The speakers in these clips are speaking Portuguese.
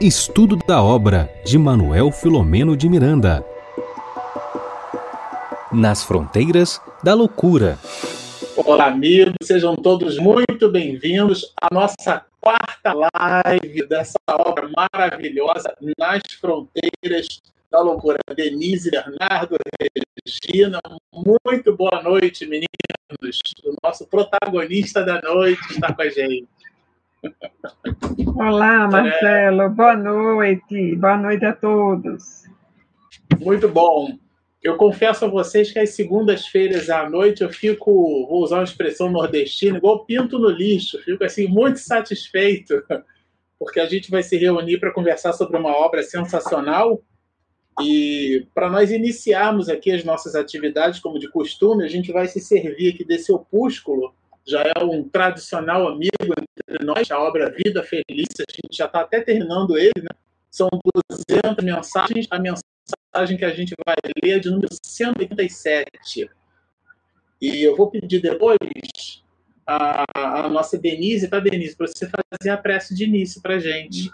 Estudo da obra de Manuel Filomeno de Miranda. Nas fronteiras da loucura. Olá, amigos, sejam todos muito bem-vindos à nossa quarta live dessa obra maravilhosa, Nas Fronteiras da Loucura. Denise, Bernardo, Regina, muito boa noite, meninos. O nosso protagonista da noite está com a gente. Olá, Marcelo. Boa noite. Boa noite a todos. Muito bom. Eu confesso a vocês que às segundas-feiras à noite eu fico, vou usar uma expressão nordestina, igual pinto no lixo. Fico assim muito satisfeito, porque a gente vai se reunir para conversar sobre uma obra sensacional. E para nós iniciarmos aqui as nossas atividades, como de costume, a gente vai se servir aqui desse opúsculo já é um tradicional amigo entre nós, a obra Vida Feliz, a gente já está até terminando ele, né? São 200 mensagens, a mensagem que a gente vai ler é de número 187. E eu vou pedir depois a, a nossa Denise, tá, Denise, para você fazer a prece de início para gente.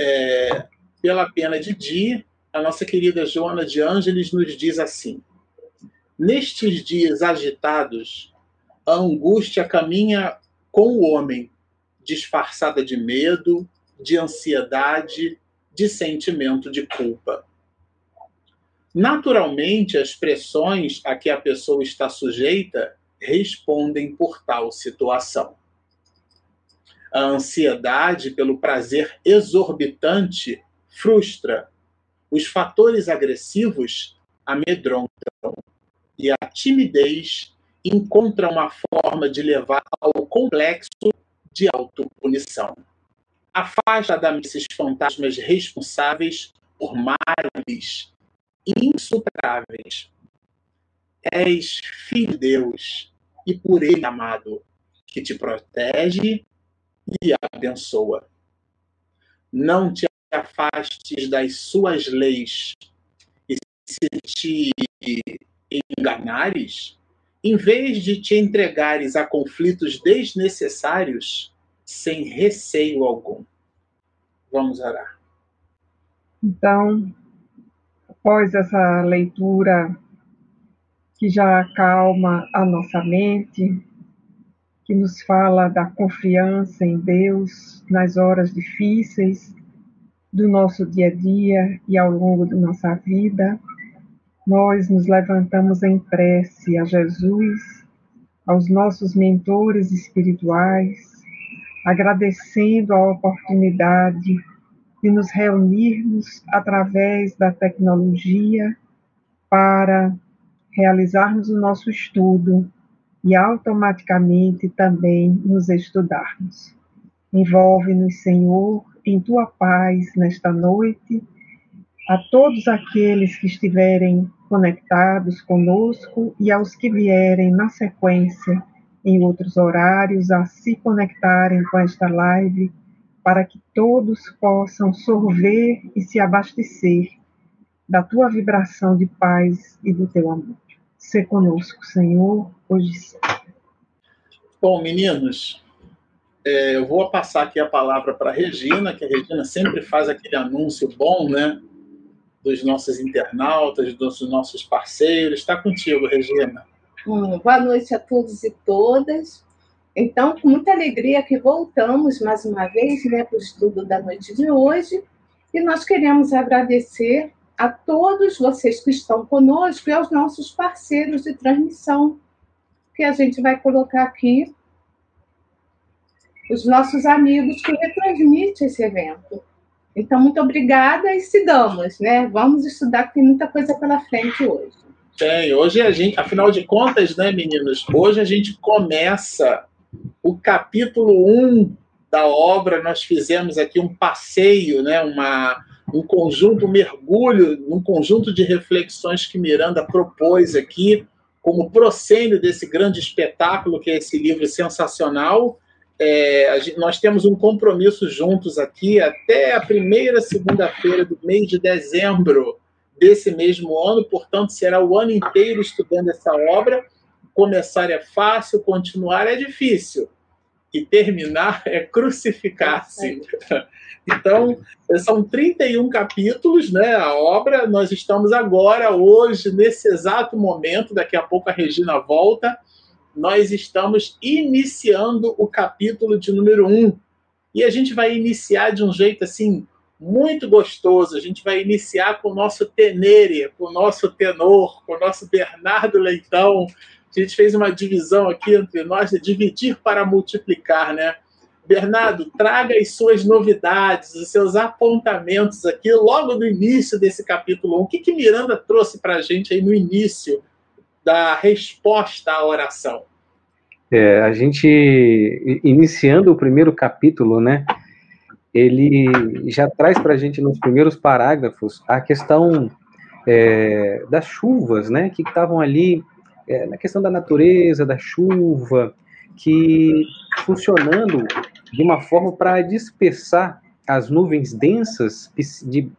É, pela pena de dia, a nossa querida Joana de Ângeles nos diz assim: Nestes dias agitados, a angústia caminha com o homem, disfarçada de medo, de ansiedade, de sentimento de culpa. Naturalmente, as pressões a que a pessoa está sujeita respondem por tal situação. A ansiedade pelo prazer exorbitante frustra. Os fatores agressivos amedrontam. E a timidez encontra uma forma de levar ao complexo de autopunição. Afasta da esses fantasmas responsáveis por males insuperáveis. És filho de Deus e por Ele amado, que te protege e abençoa. Não te afastes das suas leis e se te enganares, em vez de te entregares a conflitos desnecessários, sem receio algum. Vamos orar. Então, após essa leitura que já acalma a nossa mente, que nos fala da confiança em Deus nas horas difíceis do nosso dia a dia e ao longo da nossa vida, nós nos levantamos em prece a Jesus, aos nossos mentores espirituais, agradecendo a oportunidade de nos reunirmos através da tecnologia para realizarmos o nosso estudo e automaticamente também nos estudarmos. Envolve-nos, Senhor, em tua paz nesta noite a todos aqueles que estiverem conectados conosco e aos que vierem na sequência em outros horários a se conectarem com esta live, para que todos possam sorver e se abastecer da tua vibração de paz e do teu amor. Se conosco, Senhor, hoje sempre. Bom, meninos, é, eu vou passar aqui a palavra para a Regina, que a Regina sempre faz aquele anúncio bom, né? Dos nossos internautas, dos nossos parceiros. Está contigo, Regina. Hum, boa noite a todos e todas. Então, com muita alegria que voltamos mais uma vez né, para o estudo da noite de hoje. E nós queremos agradecer a todos vocês que estão conosco e aos nossos parceiros de transmissão, que a gente vai colocar aqui os nossos amigos que retransmitem esse evento. Então, muito obrigada e sigamos, né? Vamos estudar, que tem muita coisa pela frente hoje. Tem. Hoje a gente, afinal de contas, né, meninos? Hoje a gente começa o capítulo 1 da obra. Nós fizemos aqui um passeio, né? Uma, um conjunto, um mergulho, um conjunto de reflexões que Miranda propôs aqui como proscênio desse grande espetáculo que é esse livro sensacional é, gente, nós temos um compromisso juntos aqui até a primeira segunda-feira do mês de dezembro desse mesmo ano, portanto, será o ano inteiro estudando essa obra. Começar é fácil, continuar é difícil. e terminar é crucificar-se. Então, são 31 capítulos, né? A obra. Nós estamos agora, hoje, nesse exato momento, daqui a pouco a Regina volta. Nós estamos iniciando o capítulo de número 1. E a gente vai iniciar de um jeito assim muito gostoso. A gente vai iniciar com o nosso tenere, com o nosso tenor, com o nosso Bernardo Leitão. A gente fez uma divisão aqui entre nós de dividir para multiplicar, né? Bernardo, traga as suas novidades, os seus apontamentos aqui logo no início desse capítulo 1. O que, que Miranda trouxe para a gente aí no início da resposta à oração? É, a gente, iniciando o primeiro capítulo, né, ele já traz para a gente nos primeiros parágrafos a questão é, das chuvas, né, que estavam ali, é, na questão da natureza, da chuva, que funcionando de uma forma para dispersar as nuvens densas de,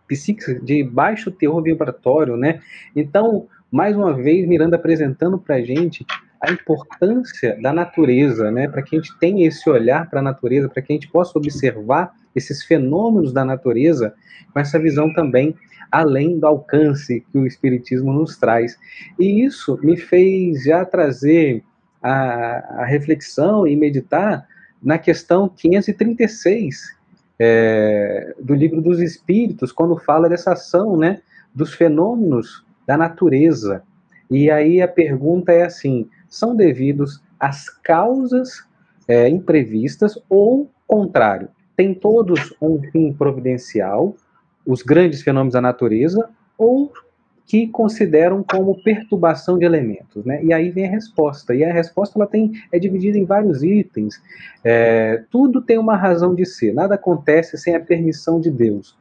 de baixo teor vibratório, né? Então, mais uma vez, Miranda apresentando para a gente a importância da natureza, né? Para que a gente tenha esse olhar para a natureza, para que a gente possa observar esses fenômenos da natureza com essa visão também além do alcance que o Espiritismo nos traz. E isso me fez já trazer a, a reflexão e meditar na questão 536 é, do livro dos Espíritos, quando fala dessa ação né, dos fenômenos da natureza. E aí a pergunta é assim: são devidos às causas é, imprevistas ou contrário? Tem todos um fim providencial, os grandes fenômenos da natureza, ou que consideram como perturbação de elementos, né? E aí vem a resposta. E a resposta ela tem é dividida em vários itens. É, tudo tem uma razão de ser. Nada acontece sem a permissão de Deus.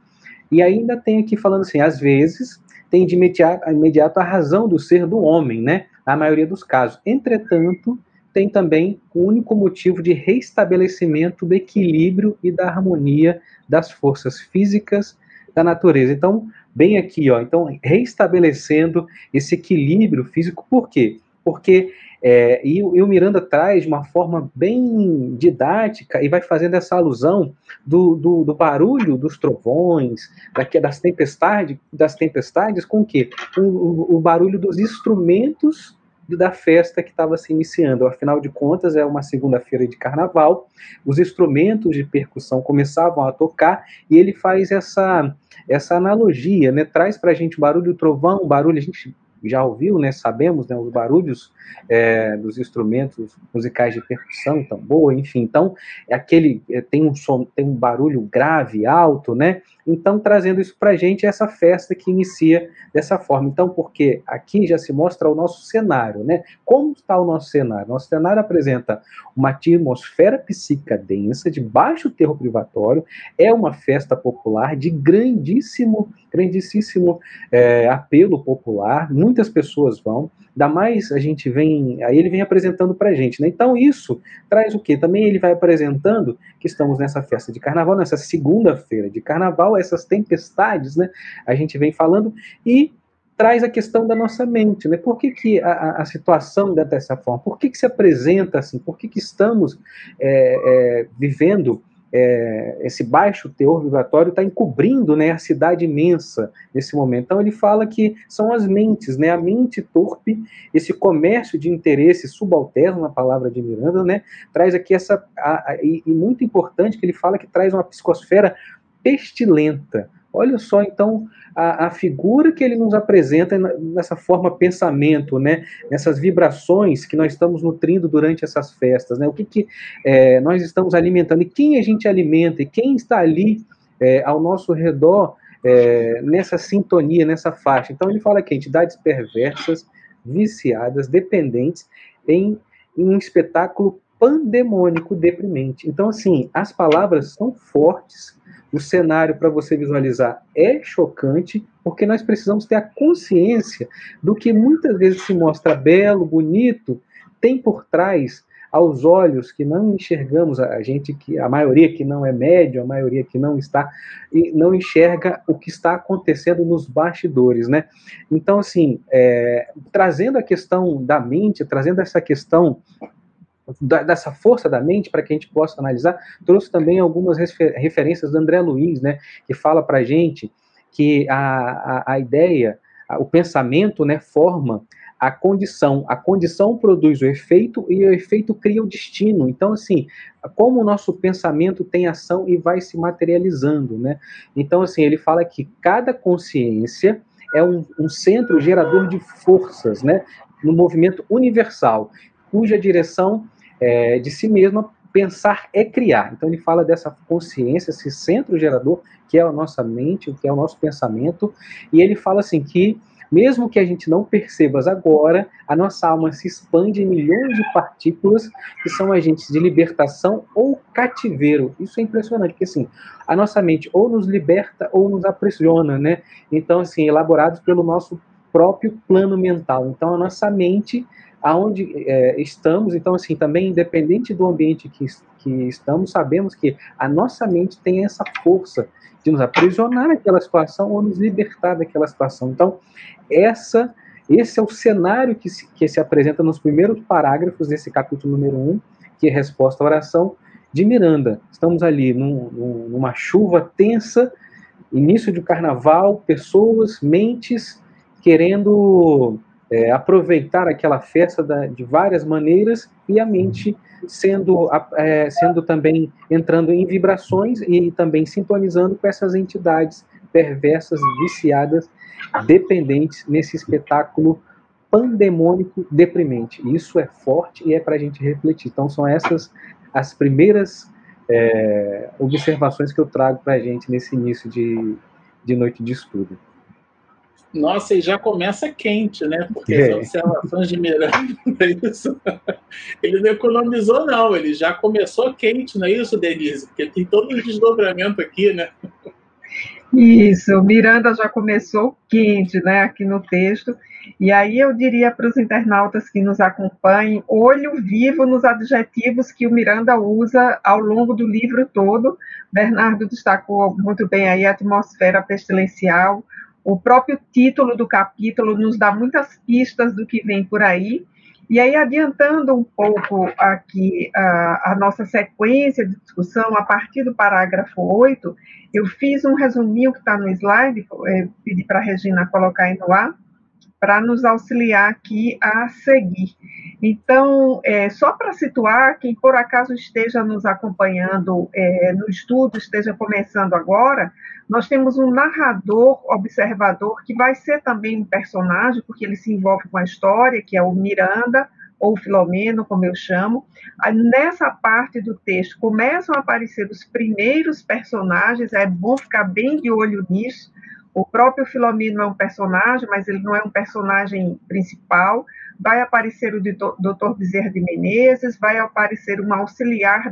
E ainda tem aqui falando assim, às vezes tem de imediato, imediato a razão do ser do homem, né? Na maioria dos casos. Entretanto, tem também o único motivo de reestabelecimento do equilíbrio e da harmonia das forças físicas da natureza. Então, bem aqui, ó. Então, reestabelecendo esse equilíbrio físico, por quê? Porque é, e, e, o Miranda traz de uma forma bem didática e vai fazendo essa alusão do, do, do barulho dos trovões, daqui, das tempestades, das tempestades com o quê? O, o, o barulho dos instrumentos da festa que estava se iniciando. Afinal de contas, é uma segunda-feira de carnaval, os instrumentos de percussão começavam a tocar e ele faz essa, essa analogia, né? traz para a gente barulho do trovão, barulho, a gente já ouviu, né, sabemos, né, os barulhos é, dos instrumentos musicais de percussão, tambor, enfim, então é aquele é, tem um som, tem um barulho grave, alto, né? Então trazendo isso para a gente essa festa que inicia dessa forma. Então porque aqui já se mostra o nosso cenário, né? Como está o nosso cenário? Nosso cenário apresenta uma atmosfera psíquica densa de baixo terror privatório, é uma festa popular de grandíssimo, grandíssimo é, apelo popular, muitas pessoas vão, ainda mais a gente vem, aí ele vem apresentando para a gente, né? Então isso traz o quê? Também ele vai apresentando que estamos nessa festa de carnaval, nessa segunda-feira de carnaval, essas tempestades, né? A gente vem falando e traz a questão da nossa mente, né? Por que, que a, a situação é dessa forma? Por que, que se apresenta assim? Por que, que estamos é, é, vivendo é, esse baixo teor vibratório está encobrindo né, a cidade imensa nesse momento. Então ele fala que são as mentes, né, a mente torpe, esse comércio de interesse subalterno, na palavra de Miranda, né, traz aqui essa, a, a, e, e muito importante que ele fala que traz uma psicosfera pestilenta, Olha só, então, a, a, figura que ele nos apresenta nessa forma pensamento, né? Nessas vibrações que nós estamos nutrindo durante essas festas, né? O que, que é, nós estamos alimentando e quem a gente alimenta e quem está ali é, ao nosso redor é, nessa sintonia, nessa faixa. Então, ele fala que entidades perversas, viciadas, dependentes em, em um espetáculo pandemônico deprimente. Então, assim, as palavras são fortes, o cenário para você visualizar é chocante, porque nós precisamos ter a consciência do que muitas vezes se mostra belo, bonito, tem por trás aos olhos que não enxergamos a gente que a maioria que não é médio, a maioria que não está e não enxerga o que está acontecendo nos bastidores, né? Então assim, é, trazendo a questão da mente, trazendo essa questão da, dessa força da mente para que a gente possa analisar, trouxe também algumas refer, referências do André Luiz, né, que fala para a gente que a, a, a ideia, a, o pensamento, né, forma a condição. A condição produz o efeito e o efeito cria o destino. Então, assim, como o nosso pensamento tem ação e vai se materializando, né? Então, assim, ele fala que cada consciência é um, um centro gerador de forças, né? No movimento universal, cuja direção é, de si mesma pensar é criar. Então ele fala dessa consciência, esse centro gerador que é a nossa mente, que é o nosso pensamento, e ele fala assim que mesmo que a gente não perceba agora, a nossa alma se expande em milhões de partículas que são agentes de libertação ou cativeiro. Isso é impressionante, porque assim, a nossa mente ou nos liberta ou nos aprisiona, né? Então, assim, elaborados pelo nosso próprio plano mental. Então, a nossa mente, aonde é, estamos, então, assim, também independente do ambiente que, que estamos, sabemos que a nossa mente tem essa força de nos aprisionar naquela situação ou nos libertar daquela situação. Então, essa, esse é o cenário que se, que se apresenta nos primeiros parágrafos desse capítulo número 1, que é resposta à oração de Miranda. Estamos ali num, numa chuva tensa, início de carnaval, pessoas, mentes querendo é, aproveitar aquela festa da, de várias maneiras e a mente sendo, é, sendo também entrando em vibrações e também sintonizando com essas entidades perversas, viciadas, dependentes nesse espetáculo pandemônico deprimente. Isso é forte e é para a gente refletir. Então, são essas as primeiras é, observações que eu trago para a gente nesse início de, de noite de estudo. Nossa, e já começa quente, né? Porque é. as observações de Miranda, é isso. Ele não economizou, não. Ele já começou quente, não é isso, Denise? Porque tem todo o desdobramento aqui, né? Isso, Miranda já começou quente, né, aqui no texto. E aí eu diria para os internautas que nos acompanhem, olho vivo nos adjetivos que o Miranda usa ao longo do livro todo. Bernardo destacou muito bem aí a atmosfera pestilencial, o próprio título do capítulo nos dá muitas pistas do que vem por aí. E aí, adiantando um pouco aqui a, a, nossa sequência de discussão, a partir do parágrafo 8, eu fiz um resuminho que está no slide, é, pedi para a Regina colocar aí no ar, para nos auxiliar aqui a seguir. Então, é, só para situar, quem por acaso esteja nos acompanhando é, no estudo, esteja começando agora, nós temos um narrador, observador, que vai ser também um personagem, porque ele se envolve com a história, que é o Miranda, ou Filomeno, como eu chamo. Nessa parte do texto começam a aparecer os primeiros personagens, é bom ficar bem de olho nisso, o próprio Filomeno é um personagem, mas ele não é um personagem principal. Vai aparecer o Dr. Bezerra de Menezes, vai aparecer um auxiliar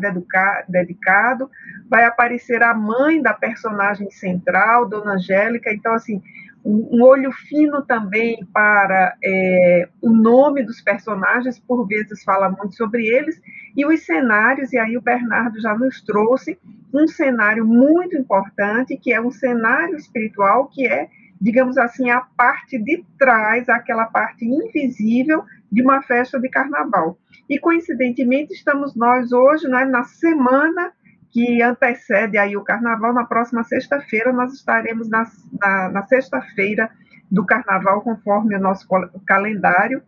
dedicado, vai aparecer a mãe da personagem central, Dona Angélica. Então, assim, um, olho fino também para é, o nome dos personagens, por vezes fala muito sobre eles, e os cenários, e aí o Bernardo já nos trouxe um cenário muito importante, que é um cenário espiritual, que é, digamos assim, a parte de trás, aquela parte invisível de uma festa de carnaval. E, coincidentemente, estamos nós hoje né, na semana que antecede aí o carnaval. Na próxima sexta-feira, nós estaremos na, na, na sexta-feira do carnaval, conforme o nosso calendário.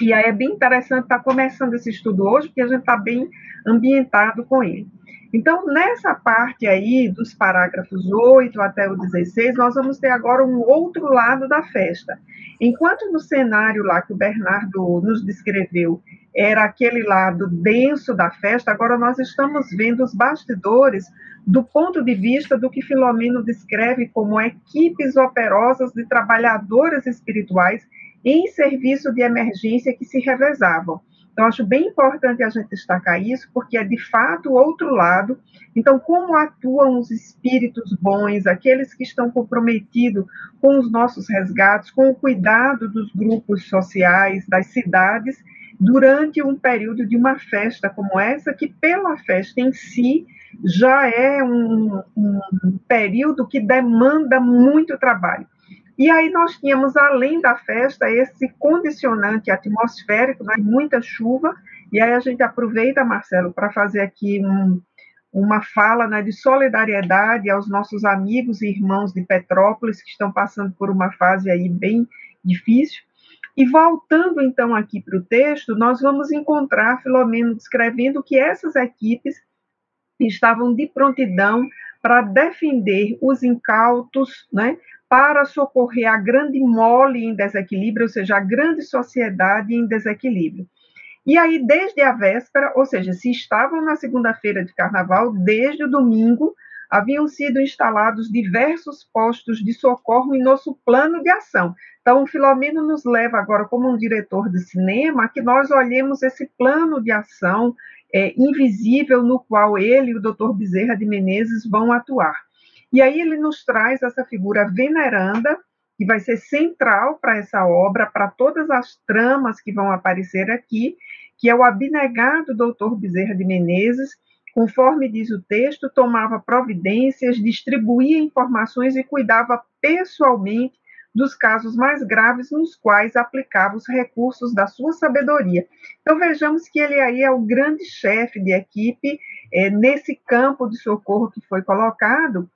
E aí é bem interessante estar começando esse estudo hoje, porque a gente está bem ambientado com ele. Então, nessa parte aí, dos parágrafos 8 até o 16, nós vamos ter agora um outro lado da festa. Enquanto no cenário lá que o Bernardo nos descreveu era aquele lado denso da festa, agora nós estamos vendo os bastidores do ponto de vista do que Filomeno descreve como equipes operosas de trabalhadores espirituais em serviço de emergência que se revezavam. Então, acho bem importante a gente destacar isso, porque é de fato o outro lado. Então, como atuam os espíritos bons, aqueles que estão comprometidos com os nossos resgates, com o cuidado dos grupos sociais, das cidades, durante um período de uma festa como essa, que pela festa em si já é um, um período que demanda muito trabalho. E aí nós tínhamos, além da festa, esse condicionante atmosférico, né, muita chuva, E aí a gente aproveita, Marcelo, para fazer aqui um, uma fala né, de solidariedade aos nossos amigos e irmãos de Petrópolis que estão passando por uma fase aí bem difícil. E voltando então aqui para o texto, nós vamos encontrar Filomeno descrevendo que essas equipes estavam de prontidão para defender os incautos, né, para socorrer a grande mole em desequilíbrio, ou seja, a grande sociedade em desequilíbrio. E aí, desde a véspera, ou seja, se estavam na segunda-feira de carnaval, desde o domingo, haviam sido instalados diversos postos de socorro em nosso plano de ação. Então, o Filomeno nos leva agora, como um diretor de cinema, que nós olhemos esse plano de ação é, invisível no qual ele e o Dr. Bezerra de Menezes vão atuar. E aí ele nos traz essa figura veneranda, que vai ser central para essa obra, para todas as tramas que vão aparecer aqui, que é o abnegado doutor Bezerra de Menezes, conforme diz o texto, tomava providências, distribuía informações e cuidava pessoalmente dos casos mais graves nos quais aplicava os recursos da sua sabedoria. Então vejamos que ele aí é o grande chefe de equipe é, nesse campo de socorro que foi colocado,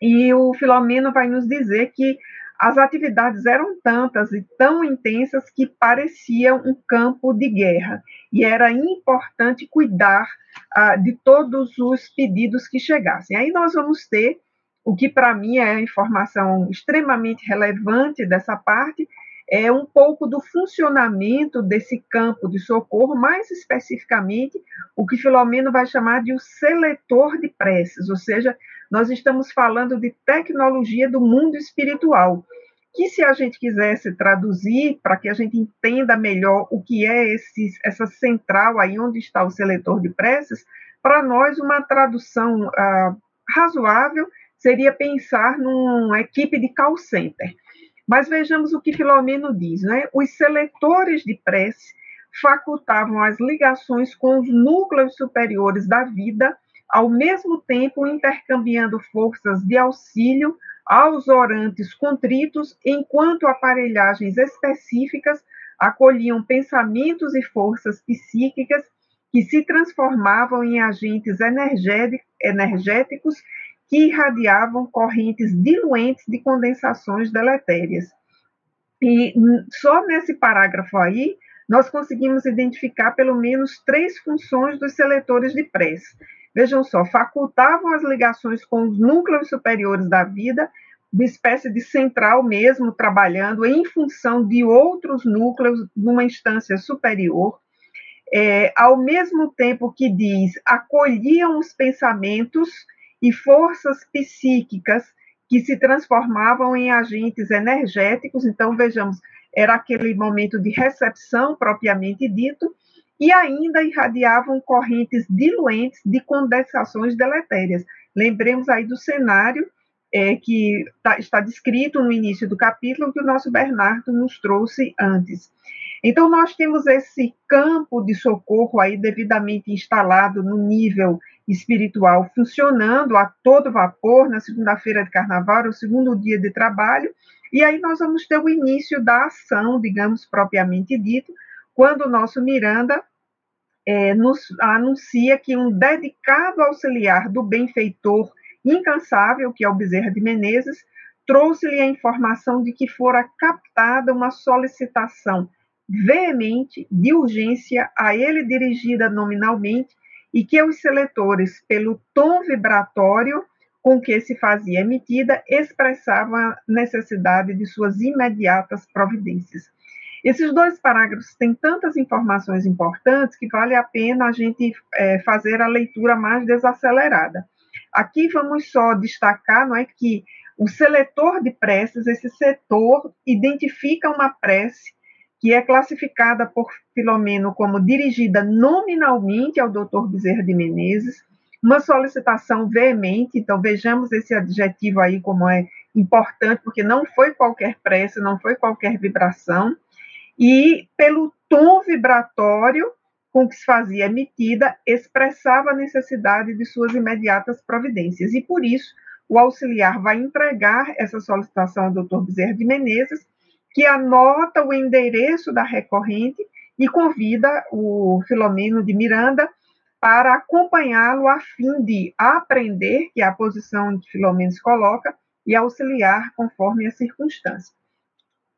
e o Filomeno vai nos dizer que as atividades eram tantas e tão intensas que pareciam um campo de guerra, e era importante cuidar ah, de todos os pedidos que chegassem. Aí nós vamos ter o que para mim é a informação extremamente relevante dessa parte, é um pouco do funcionamento desse campo de socorro, mais especificamente o que Filomeno vai chamar de o seletor de preces, ou seja, nós estamos falando de tecnologia do mundo espiritual, que se a gente quisesse traduzir para que a gente entenda melhor o que é esse, essa central aí onde está o seletor de preces, para nós uma tradução ah, razoável seria pensar numa equipe de call center. Mas vejamos o que Filomeno diz, né? Os seletores de prece facultavam as ligações com os núcleos superiores da vida, ao mesmo tempo intercambiando forças de auxílio aos orantes contritos, enquanto aparelhagens específicas acolhiam pensamentos e forças psíquicas que se transformavam em agentes energéticos que irradiavam correntes diluentes de condensações deletérias. E só nesse parágrafo aí, nós conseguimos identificar pelo menos três funções dos seletores de prece. Vejam só, facultavam as ligações com os núcleos superiores da vida, uma espécie de central mesmo, trabalhando em função de outros núcleos numa instância superior, é, ao mesmo tempo que diz, acolhiam os pensamentos e forças psíquicas que se transformavam em agentes energéticos. Então, vejamos, era aquele momento de recepção propriamente dito, e ainda irradiavam correntes diluentes de condensações deletérias. Lembremos aí do cenário é, que tá, está descrito no início do capítulo que o nosso Bernardo nos trouxe antes. Então, nós temos esse campo de socorro aí devidamente instalado no nível espiritual funcionando a todo vapor na segunda-feira de carnaval, o segundo dia de trabalho, e aí nós vamos ter o início da ação, digamos propriamente dito, quando o nosso Miranda é, nos anuncia que um dedicado auxiliar do benfeitor incansável, que é o Bezerra de Menezes, trouxe-lhe a informação de que fora captada uma solicitação veemente de urgência a ele dirigida nominalmente e que os seletores, pelo tom vibratório com que se fazia emitida, expressavam a necessidade de suas imediatas providências. Esses dois parágrafos têm tantas informações importantes que vale a pena a gente é, fazer a leitura mais desacelerada. Aqui vamos só destacar, não é que o seletor de preces, esse setor, identifica uma prece que é classificada por Filomeno como dirigida nominalmente ao Dr. Bezerra de Menezes, uma solicitação veemente, então vejamos esse adjetivo aí como é importante, porque não foi qualquer prece, não foi qualquer vibração, e pelo tom vibratório com que se fazia emitida, expressava a necessidade de suas imediatas providências, e por isso o auxiliar vai entregar essa solicitação ao Dr. Bezerra de Menezes, que anota o endereço da recorrente e convida o Filomeno de Miranda para acompanhá-lo a fim de aprender, que é a posição que Filomeno se coloca, e auxiliar conforme a circunstância.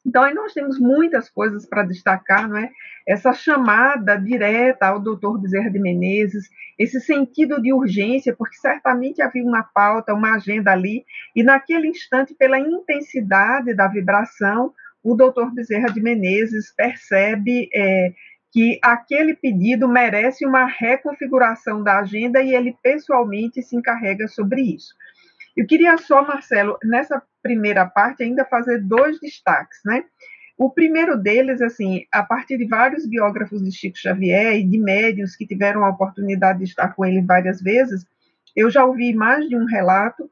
Então, aí nós temos muitas coisas para destacar, não é? Essa chamada direta ao doutor Bezerra de Menezes, esse sentido de urgência, porque certamente havia uma pauta, uma agenda ali, e naquele instante, pela intensidade da vibração, o doutor Bezerra de Menezes percebe é, que aquele pedido merece uma reconfiguração da agenda e ele pessoalmente se encarrega sobre isso. Eu queria só, Marcelo, nessa primeira parte, ainda fazer dois destaques, né? O primeiro deles, assim, a partir de vários biógrafos de Chico Xavier e de médios que tiveram a oportunidade de estar com ele várias vezes, eu já ouvi mais de um relato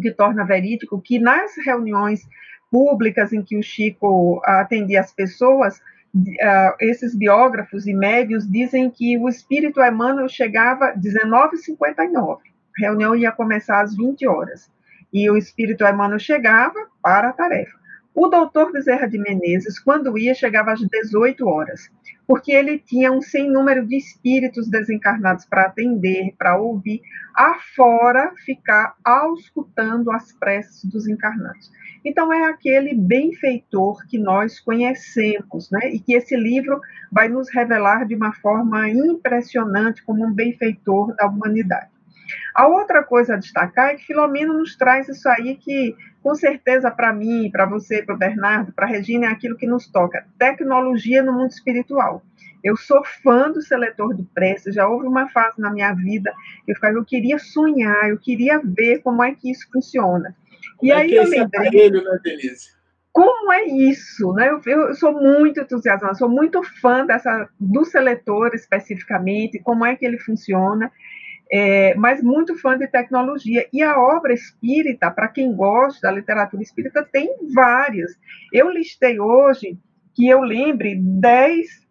que torna verídico que nas reuniões públicas em que o Chico atendia as pessoas, uh, esses biógrafos e médios dizem que o espírito Emmanuel chegava 19h59 reunião ia começar às 20 horas. E o espírito Emmanuel chegava para a tarefa. O doutor Bezerra de Menezes, quando ia, chegava às 18 horas, porque ele tinha um sem número de espíritos desencarnados para atender, para ouvir, afora ficar auscultando as preces dos encarnados. Então, é aquele benfeitor que nós conhecemos, né? e que esse livro vai nos revelar de uma forma impressionante como um benfeitor da humanidade. A outra coisa a destacar é que Filomeno nos traz isso aí que, com certeza, para mim, para você, para o Bernardo, para a Regina, é aquilo que nos toca: tecnologia no mundo espiritual. Eu sou fã do seletor de preces, já houve uma fase na minha vida que eu, ficava, eu queria sonhar, eu queria ver como é que isso funciona. Como e é aí é eu lembrei. Aparelho, né, Denise? Como é isso? Né? Eu, eu sou muito entusiasmada, sou muito fã dessa, do seletor especificamente, como é que ele funciona é, mas muito fã de tecnologia. E a obra espírita, para quem gosta da literatura espírita, tem várias. Eu listei hoje, que eu lembre, dez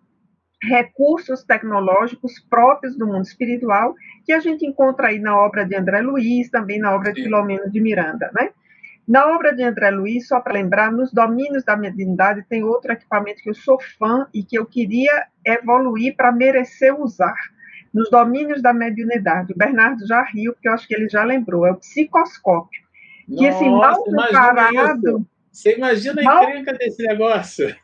recursos tecnológicos próprios do mundo espiritual que a gente encontra aí na obra de André Luiz, também na obra de Filomeno de Miranda, né? Na obra de André Luiz, só para lembrar, nos domínios da mediunidade tem outro equipamento que eu sou fã e que eu queria evoluir para merecer usar, nos domínios da mediunidade. O Bernardo já riu, porque eu acho que ele já lembrou, é o psicoscópio. Nossa, que esse mal comparado. Você imagina a mal, encrenca desse negócio?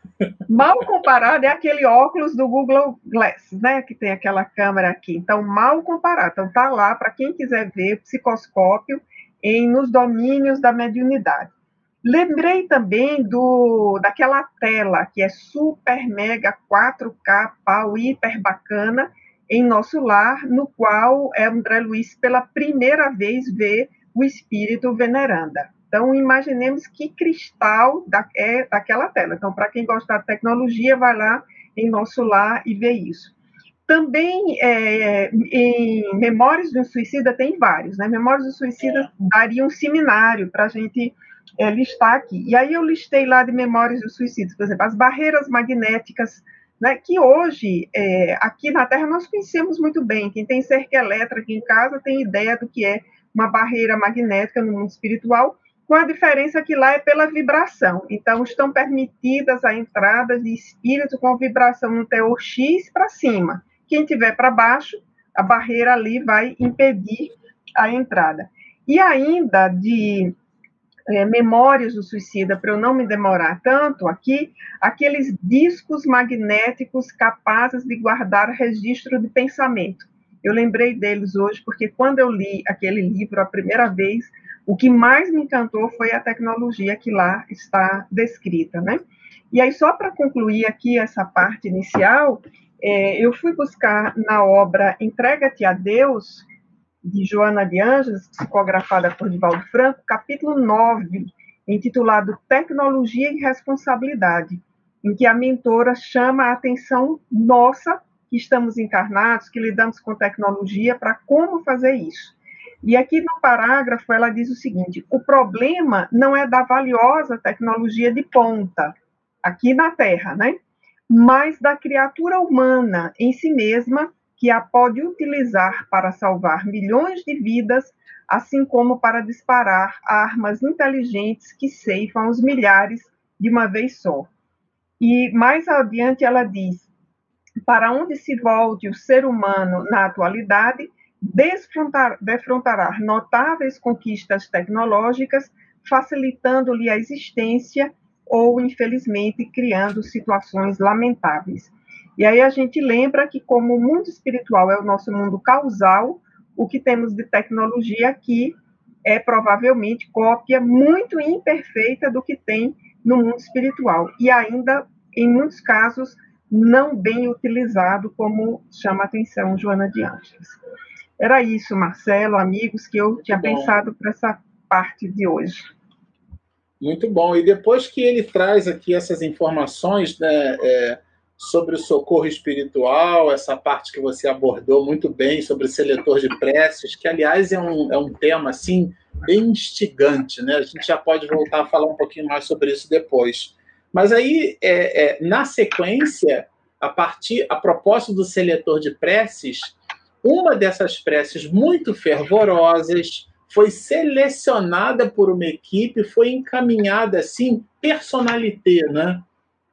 Mal comparado é aquele óculos do Google Glass, né? Que tem aquela câmera aqui. Então, mal comparado. Então, tá lá para quem quiser ver o psicoscópio em nos domínios da mediunidade. Lembrei também do daquela tela que é super mega 4K pau hiper bacana em nosso lar, no qual André Luiz pela primeira vez vê o espírito veneranda. Então, imaginemos que cristal da, é daquela tela. Então, para quem gosta da tecnologia, vai lá em nosso lar e vê isso. Também é, em Memórias do Suicida tem vários, né? Memórias do Suicida daria um seminário para a gente é, listar aqui. E aí eu listei lá de Memórias do Suicida, por exemplo, as barreiras magnéticas né, que hoje, é, aqui na Terra, nós conhecemos muito bem. Quem tem cerca elétrica em casa tem ideia do que é uma barreira magnética no mundo espiritual, com a diferença que lá é pela vibração. Então, estão permitidas a entrada de espírito com vibração no teor X para cima. Quem tiver para baixo, a barreira ali vai impedir a entrada. E ainda de é, Memórias do Suicida, para eu não me demorar tanto aqui, aqueles discos magnéticos capazes de guardar registro de pensamento. Eu lembrei deles hoje porque quando eu li aquele livro a primeira vez, o que mais me encantou foi a tecnologia que lá está descrita, né? E aí, só para concluir aqui essa parte inicial, é, eu fui buscar na obra Entrega-te a Deus, de Joana de Ângeles, psicografada por Divaldo Franco, capítulo 9, intitulado Tecnologia e Responsabilidade, em que a mentora chama a atenção nossa, que estamos encarnados, que lidamos com tecnologia, para como fazer isso. E aqui no parágrafo ela diz o seguinte: o problema não é da valiosa tecnologia de ponta, aqui na Terra, né? Mas da criatura humana em si mesma que a pode utilizar para salvar milhões de vidas, assim como para disparar armas inteligentes que ceifam os milhares de uma vez só. E mais adiante ela diz: para onde se volte o ser humano na atualidade, desfrontar, defrontará notáveis conquistas tecnológicas, facilitando-lhe a existência ou, infelizmente, criando situações lamentáveis. E aí a gente lembra que, como o mundo espiritual é o nosso mundo causal, o que temos de tecnologia aqui é provavelmente cópia muito imperfeita do que tem no mundo espiritual. E ainda, em muitos casos, não bem utilizado, como chama a atenção Joana de Ângeles. Era isso, Marcelo, amigos, que eu tinha pensado para essa parte de hoje. Muito bom. E depois que ele traz aqui essas informações né, é, sobre o socorro espiritual, essa parte que você abordou muito bem sobre o seletor de preces, que aliás é um, é um tema assim bem instigante, né? A gente já pode voltar a falar um pouquinho mais sobre isso depois. Mas aí, é, é, na sequência, a partir, a propósito do seletor de preces, uma dessas preces muito fervorosas foi selecionada por uma equipe, foi encaminhada assim, personalité, né?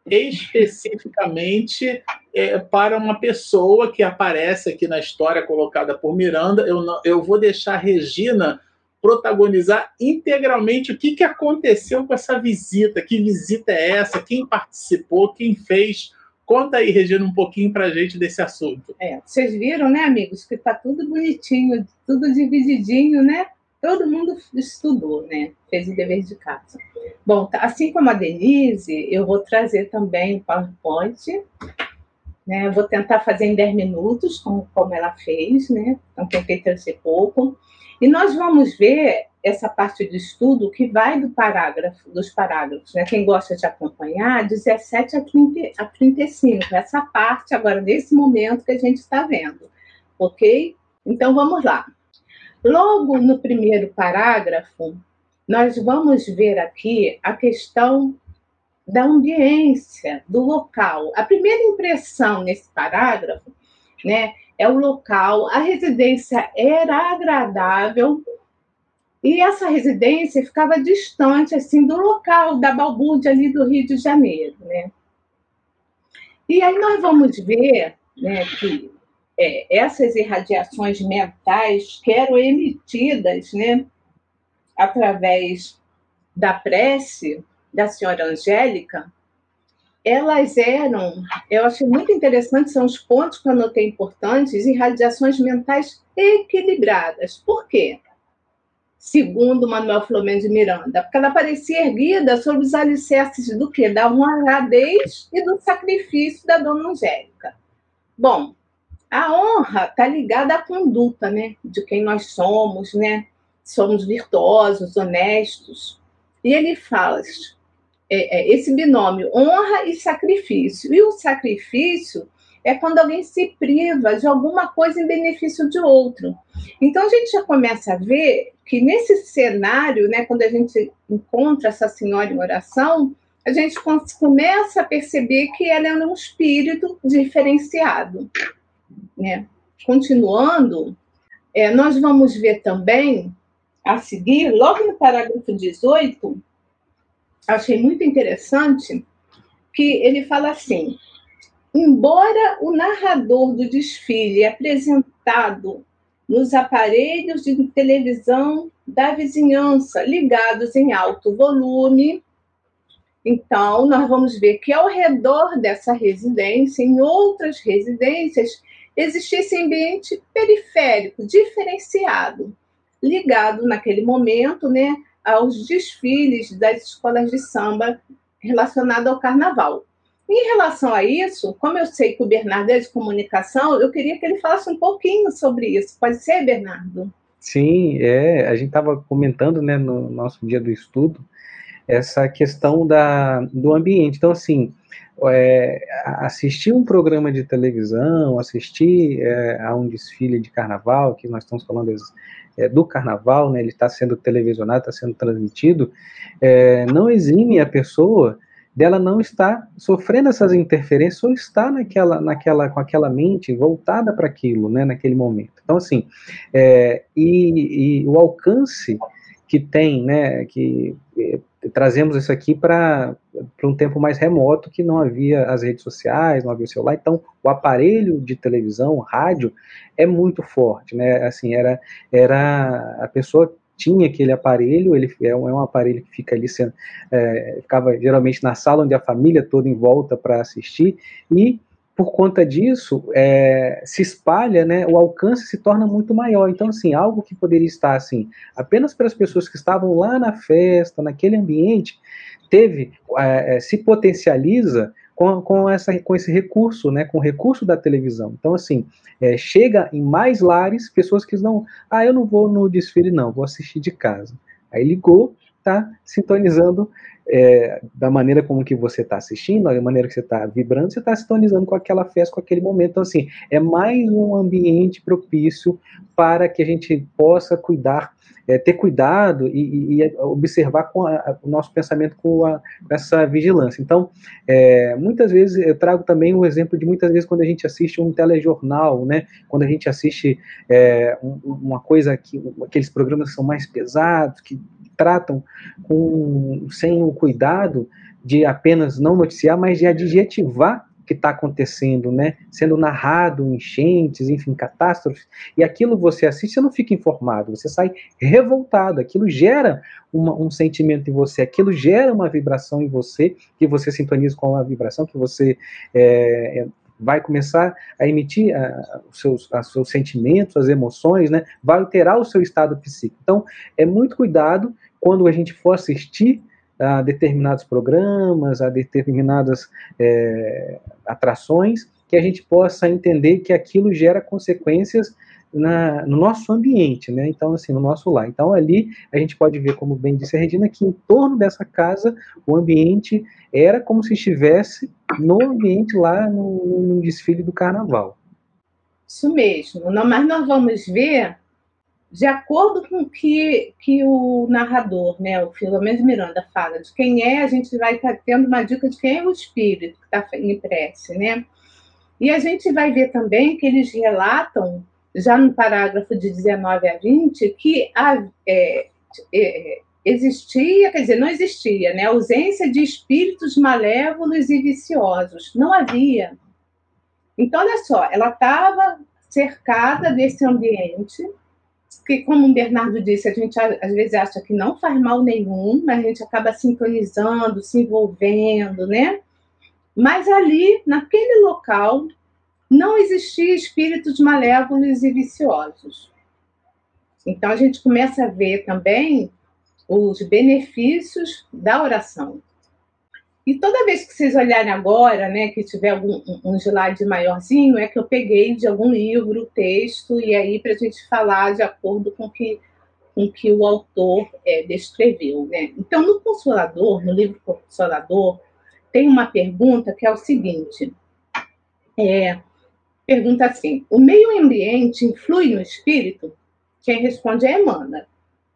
Especificamente é, para uma pessoa que aparece aqui na história colocada por Miranda. Eu, não, eu vou deixar Regina protagonizar integralmente o que, que aconteceu com essa visita, que visita é essa, quem participou, quem fez. Conta aí, Regina, um pouquinho para gente desse assunto. É, vocês viram, né, amigos, que está tudo bonitinho, tudo divididinho, né? Todo mundo estudou, né? Fez o dever de casa. Bom, tá, assim como a Denise, eu vou trazer também o PowerPoint. Né? Vou tentar fazer em 10 minutos, como, como ela fez, né? Então, tentei trazer pouco. E nós vamos ver essa parte do estudo que vai do parágrafo, dos parágrafos, né? Quem gosta de acompanhar, 17 a, 30, a 35, essa parte agora, nesse momento que a gente está vendo, ok? Então vamos lá. Logo no primeiro parágrafo, nós vamos ver aqui a questão da ambiência, do local. A primeira impressão nesse parágrafo, né, é o local, a residência era agradável e essa residência ficava distante assim do local da balbúrdia ali do Rio de Janeiro, né? E aí nós vamos ver, né, que é, essas irradiações mentais que eram emitidas, né, através da prece da senhora Angélica, elas eram, eu achei muito interessante, são os pontos que eu anotei importantes, e radiações mentais equilibradas. Por quê? Segundo Manuel Flamengo de Miranda, porque ela parecia erguida sobre os alicerces do quê? Da honradez e do sacrifício da dona Angélica. Bom, a honra está ligada à conduta, né? De quem nós somos, né? Somos virtuosos, honestos. E ele fala, é, é, esse binômio honra e sacrifício. E o sacrifício é quando alguém se priva de alguma coisa em benefício de outro. Então a gente já começa a ver que nesse cenário, né, quando a gente encontra essa senhora em oração, a gente começa a perceber que ela é um espírito diferenciado. Né? Continuando, é, nós vamos ver também, a seguir, logo no parágrafo 18, achei muito interessante que ele fala assim: embora o narrador do desfile apresentado nos aparelhos de televisão da vizinhança ligados em alto volume, então nós vamos ver que ao redor dessa residência, em outras residências, existisse ambiente periférico, diferenciado, ligado naquele momento, né, aos desfiles das escolas de samba relacionado ao carnaval. Em relação a isso, como eu sei que o Bernardo é de comunicação, eu queria que ele falasse um pouquinho sobre isso. Pode ser, Bernardo? Sim, é, a gente estava comentando né, no nosso dia do estudo essa questão da, do ambiente. Então, assim, é, assistir um programa de televisão, assistir é, a um desfile de carnaval, que nós estamos falando é, do carnaval, né, ele está sendo televisionado, está sendo transmitido, é, não exime a pessoa dela não estar sofrendo essas interferências ou estar naquela, naquela, com aquela mente voltada para aquilo, né, naquele momento. Então, assim, é, e, e o alcance que tem, né, que trazemos isso aqui para um tempo mais remoto que não havia as redes sociais, não havia o celular, então o aparelho de televisão, rádio, é muito forte, né, assim, era, era a pessoa tinha aquele aparelho, ele é um, é um aparelho que fica ali, sendo, é, ficava geralmente na sala onde a família toda em volta para assistir, e por conta disso, é, se espalha, né, o alcance se torna muito maior. Então, assim, algo que poderia estar assim, apenas para as pessoas que estavam lá na festa, naquele ambiente, teve, é, é, se potencializa com, com, essa, com esse recurso, né, com o recurso da televisão. Então, assim, é, chega em mais lares pessoas que não, ah, eu não vou no desfile, não, vou assistir de casa. Aí ligou, tá sintonizando é, da maneira como que você está assistindo, da maneira que você está vibrando, você está sintonizando com aquela festa, com aquele momento. Então, assim, é mais um ambiente propício para que a gente possa cuidar, é, ter cuidado e, e observar com a, o nosso pensamento com, a, com essa vigilância. Então, é, muitas vezes eu trago também o exemplo de muitas vezes quando a gente assiste um telejornal, né, quando a gente assiste é, um, uma coisa que aqueles programas que são mais pesados, que tratam com, sem o cuidado de apenas não noticiar, mas de adjetivar o que está acontecendo, né? Sendo narrado enchentes, enfim, catástrofes, e aquilo você assiste, você não fica informado, você sai revoltado, aquilo gera uma, um sentimento em você, aquilo gera uma vibração em você, que você sintoniza com uma vibração, que você é, vai começar a emitir a, os, seus, a, seus sentimentos, as emoções, né? vai alterar o seu estado psíquico. Então, é muito cuidado quando a gente for assistir a determinados programas, a determinadas é, atrações, que a gente possa entender que aquilo gera consequências na, no nosso ambiente, né? Então, assim, no nosso lar. Então, ali a gente pode ver, como bem disse a Regina, que em torno dessa casa o ambiente era como se estivesse no ambiente lá no, no desfile do carnaval. Isso mesmo. Mas nós vamos ver de acordo com o que, que o narrador, né, o Filomeno Miranda, fala de quem é, a gente vai estar tá tendo uma dica de quem é o espírito que está em prece, né? E a gente vai ver também que eles relatam, já no parágrafo de 19 a 20, que a, é, é, existia, quer dizer, não existia, né? ausência de espíritos malévolos e viciosos. Não havia. Então, olha só, ela estava cercada desse ambiente que, como o Bernardo disse, a gente às vezes acha que não faz mal nenhum, mas a gente acaba sintonizando, se envolvendo, né? Mas ali, naquele local, não existia espíritos malévolos e viciosos. Então a gente começa a ver também os benefícios da oração. E toda vez que vocês olharem agora, né, que tiver algum um slide maiorzinho, é que eu peguei de algum livro, texto, e aí para a gente falar de acordo com que, com que o autor é, descreveu. Né? Então, no Consolador, no livro Consolador, tem uma pergunta que é o seguinte: é, pergunta assim: o meio ambiente influi no espírito? Quem responde é Emmanuel.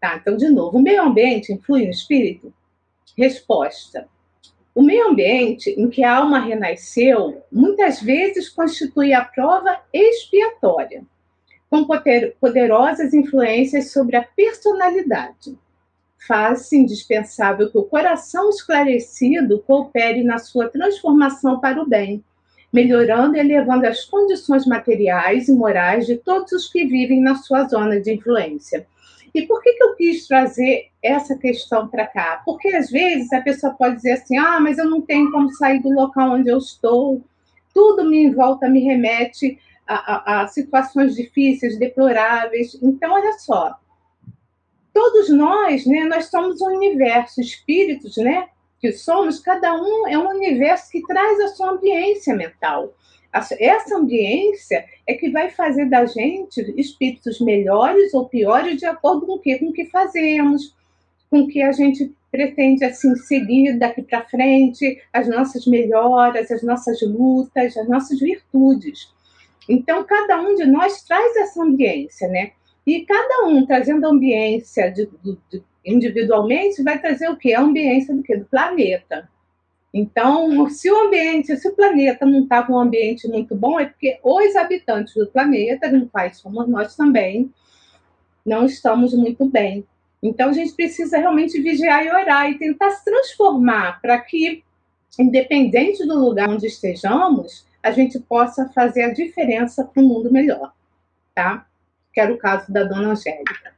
Tá, então, de novo, o meio ambiente influi no espírito? Resposta: o meio ambiente em que a alma renasceu muitas vezes constitui a prova expiatória, com poderosas influências sobre a personalidade. Faz-se indispensável que o coração esclarecido coopere na sua transformação para o bem, melhorando e elevando as condições materiais e morais de todos os que vivem na sua zona de influência e por que, que eu quis trazer essa questão para cá? Porque às vezes a pessoa pode dizer assim: ah, mas eu não tenho como sair do local onde eu estou, tudo me em volta me remete a, a, a situações difíceis, deploráveis. Então, olha só, todos nós, né, nós somos um universo, espíritos, né, que somos, cada um é um universo que traz a sua ambiência mental. Essa ambiência é que vai fazer da gente espíritos melhores ou piores de acordo com o que, com o que fazemos, com o que a gente pretende assim seguir daqui para frente, as nossas melhoras, as nossas lutas, as nossas virtudes. Então, cada um de nós traz essa ambiência, né? E cada um trazendo a ambiência de, de, individualmente vai trazer o quê? A ambiência do quê? Do planeta. Então, se o ambiente, se o planeta não está com um ambiente muito bom, é porque os habitantes do planeta, no quais somos nós também, não estamos muito bem. Então, a gente precisa realmente vigiar e orar e tentar se transformar para que, independente do lugar onde estejamos, a gente possa fazer a diferença para um mundo melhor, tá? Que era o caso da dona Angélica.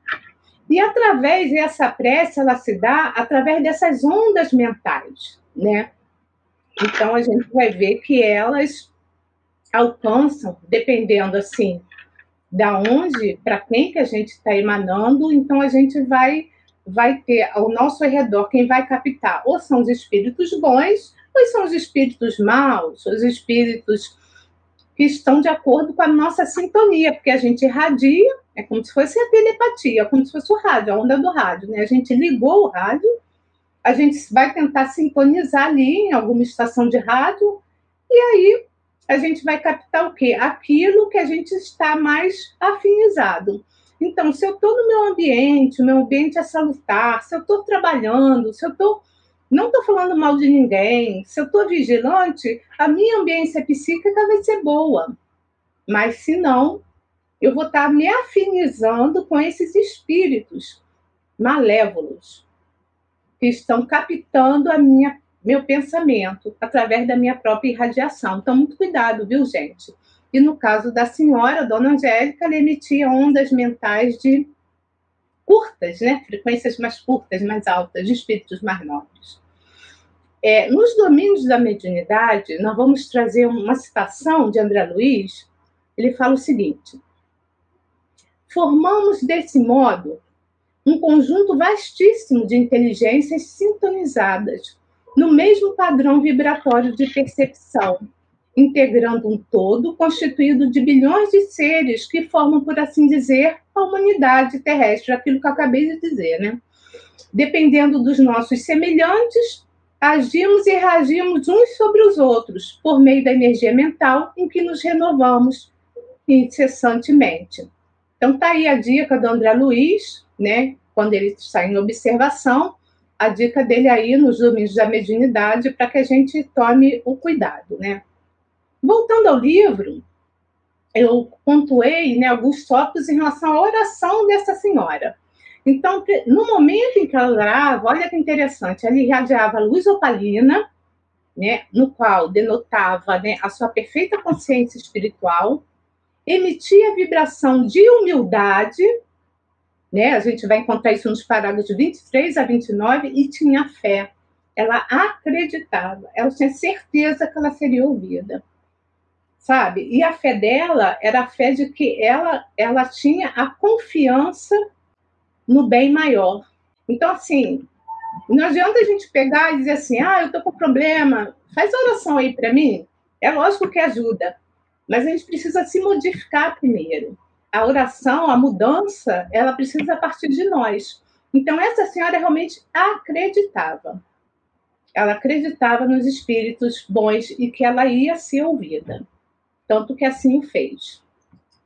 E através dessa prece, ela se dá através dessas ondas mentais, né? Então a gente vai ver que elas alcançam, dependendo assim da onde, para quem que a gente está emanando, então a gente vai vai ter ao nosso redor quem vai captar ou são os espíritos bons ou são os espíritos maus, os espíritos que estão de acordo com a nossa sintonia, porque a gente irradia, é como se fosse a telepatia, como se fosse o rádio, a onda do rádio, né? A gente ligou o rádio, a gente vai tentar sintonizar ali em alguma estação de rádio, e aí a gente vai captar o quê? Aquilo que a gente está mais afinizado. Então, se eu estou no meu ambiente, o meu ambiente é salutar, se eu estou trabalhando, se eu estou não estou falando mal de ninguém. Se eu estou vigilante, a minha ambiência psíquica vai ser boa. Mas se não, eu vou estar tá me afinizando com esses espíritos malévolos que estão captando a minha meu pensamento através da minha própria irradiação. Então, muito cuidado, viu, gente? E no caso da senhora, Dona Angélica, ela emitia ondas mentais de curtas, né? frequências mais curtas, mais altas, de espíritos mais nobres. É, nos domínios da mediunidade, nós vamos trazer uma citação de André Luiz. Ele fala o seguinte: formamos desse modo um conjunto vastíssimo de inteligências sintonizadas no mesmo padrão vibratório de percepção, integrando um todo constituído de bilhões de seres que formam, por assim dizer, a humanidade terrestre, aquilo que eu acabei de dizer, né? Dependendo dos nossos semelhantes, agimos e reagimos uns sobre os outros por meio da energia mental em que nos renovamos incessantemente. Então tá aí a dica do André Luiz, né? Quando ele está em observação, a dica dele aí nos domínios da mediunidade para que a gente tome o cuidado, né? Voltando ao livro, eu pontuei né, alguns tópicos em relação à oração dessa senhora. Então, no momento em que ela orava, olha que interessante, ela irradiava luz opalina, né, no qual denotava né, a sua perfeita consciência espiritual, emitia vibração de humildade, né, a gente vai encontrar isso nos parágrafos 23 a 29, e tinha fé. Ela acreditava, ela tinha certeza que ela seria ouvida sabe? E a fé dela era a fé de que ela, ela tinha a confiança no bem maior. Então, assim, não adianta a gente pegar e dizer assim, ah, eu tô com problema, faz oração aí para mim. É lógico que ajuda, mas a gente precisa se modificar primeiro. A oração, a mudança, ela precisa partir de nós. Então, essa senhora realmente acreditava. Ela acreditava nos espíritos bons e que ela ia ser ouvida tanto que assim fez.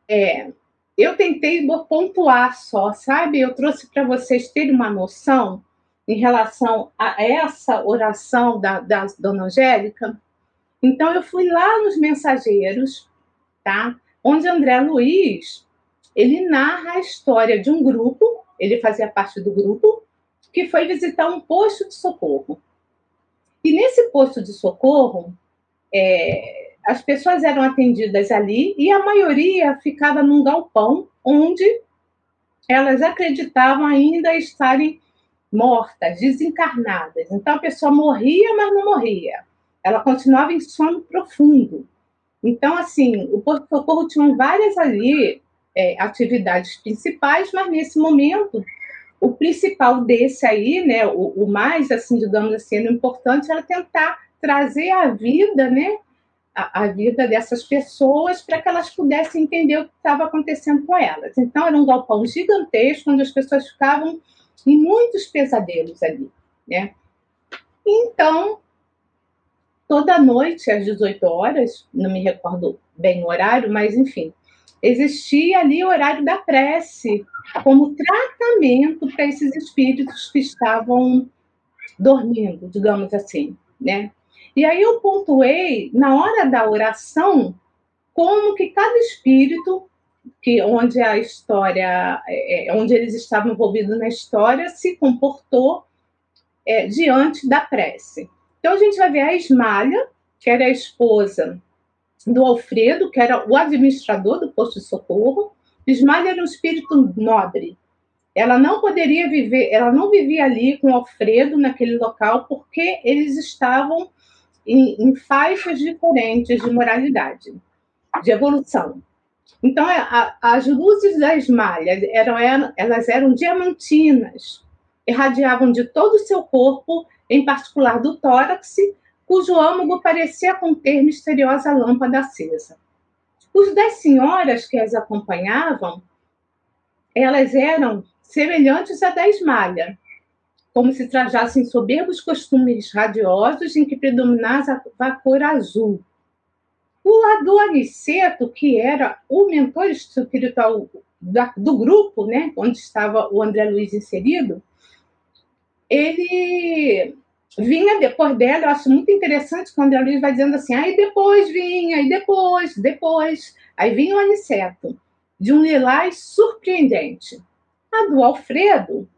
É, eu tentei pontuar só, sabe? Eu trouxe para vocês terem uma noção em relação a essa oração da, da Dona Angélica. Então, eu fui lá nos Mensageiros, tá? Onde André Luiz, ele narra a história de um grupo, ele fazia parte do grupo, que foi visitar um posto de socorro. E nesse posto de socorro, é, as pessoas eram atendidas ali e a maioria ficava num galpão onde elas acreditavam ainda estarem mortas, desencarnadas. Então a pessoa morria, mas não morria. Ela continuava em sono profundo. Então, assim, o Porto Socorro tinha várias ali é, atividades principais, mas nesse momento o principal desse aí, né, o, o mais, assim, digamos assim, o importante era tentar trazer a vida, né, a, a vida dessas pessoas para que elas pudessem entender o que estava acontecendo com elas. Então, era um galpão gigantesco, onde as pessoas ficavam em muitos pesadelos ali, né? Então, toda noite, às 18 horas, não me recordo bem o horário, mas enfim, existia ali o horário da prece, como tratamento para esses espíritos que estavam dormindo, digamos assim, né? E aí eu pontuei, na hora da oração, como que cada espírito que onde a história, é, é, onde eles estavam envolvidos na história, se comportou é, diante da prece. Então a gente vai ver a Esmalha, que era a esposa do Alfredo, que era o administrador do posto de socorro. Esmalha era um espírito nobre. Ela não poderia viver, ela não vivia ali com Alfredo naquele local porque eles estavam em, em faixas diferentes de moralidade, de evolução. Então, é, a, as luzes das malhas eram, elas eram diamantinas, irradiavam de todo o seu corpo, em particular do tórax, cujo âmago parecia conter misteriosa lâmpada acesa. Os das senhoras que as acompanhavam, elas eram semelhantes a da esmalha, como se trajassem soberbos costumes radiosos em que predominava a cor azul. O Adoniceto, que era o mentor espiritual do grupo, né, onde estava o André Luiz inserido, ele vinha depois dela, eu acho muito interessante que o André Luiz vai dizendo assim, aí depois vinha, aí depois, depois, aí vinha o Aniceto, de um lilás surpreendente. A do Alfredo,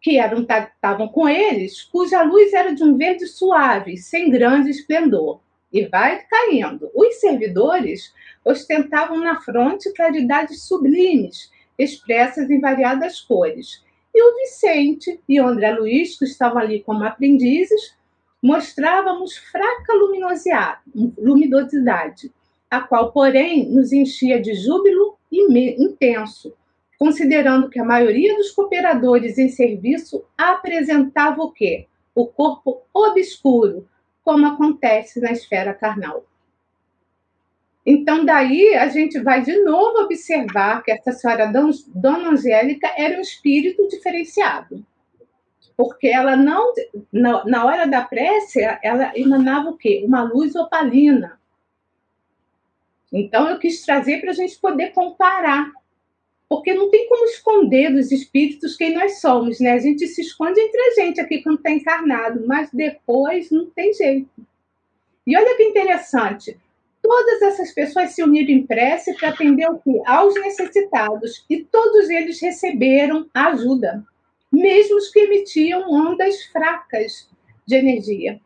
que eram estavam com eles, cuja luz era de um verde suave, sem grande esplendor, e vai caindo. Os servidores ostentavam na fronte claridades sublimes, expressas em variadas cores. E o Vicente e o André Luiz, que estavam ali como aprendizes, mostrávamos fraca luminosidade, a qual, porém, nos enchia de júbilo intenso, considerando que a maioria dos cooperadores em serviço apresentava o quê? O corpo obscuro, como acontece na esfera carnal. Então, daí a gente vai de novo observar que essa senhora Dona Angélica era um espírito diferenciado. Porque ela não, na, na hora da prece, ela emanava o quê? Uma luz opalina. Então, eu quis trazer para a gente poder comparar porque não tem como esconder dos espíritos quem nós somos, né? A gente se esconde entre a gente aqui quando está encarnado, mas depois não tem jeito. E olha que interessante, todas essas pessoas se uniram em prece para atender o aos necessitados, e todos eles receberam ajuda, mesmo os que emitiam ondas fracas de energia.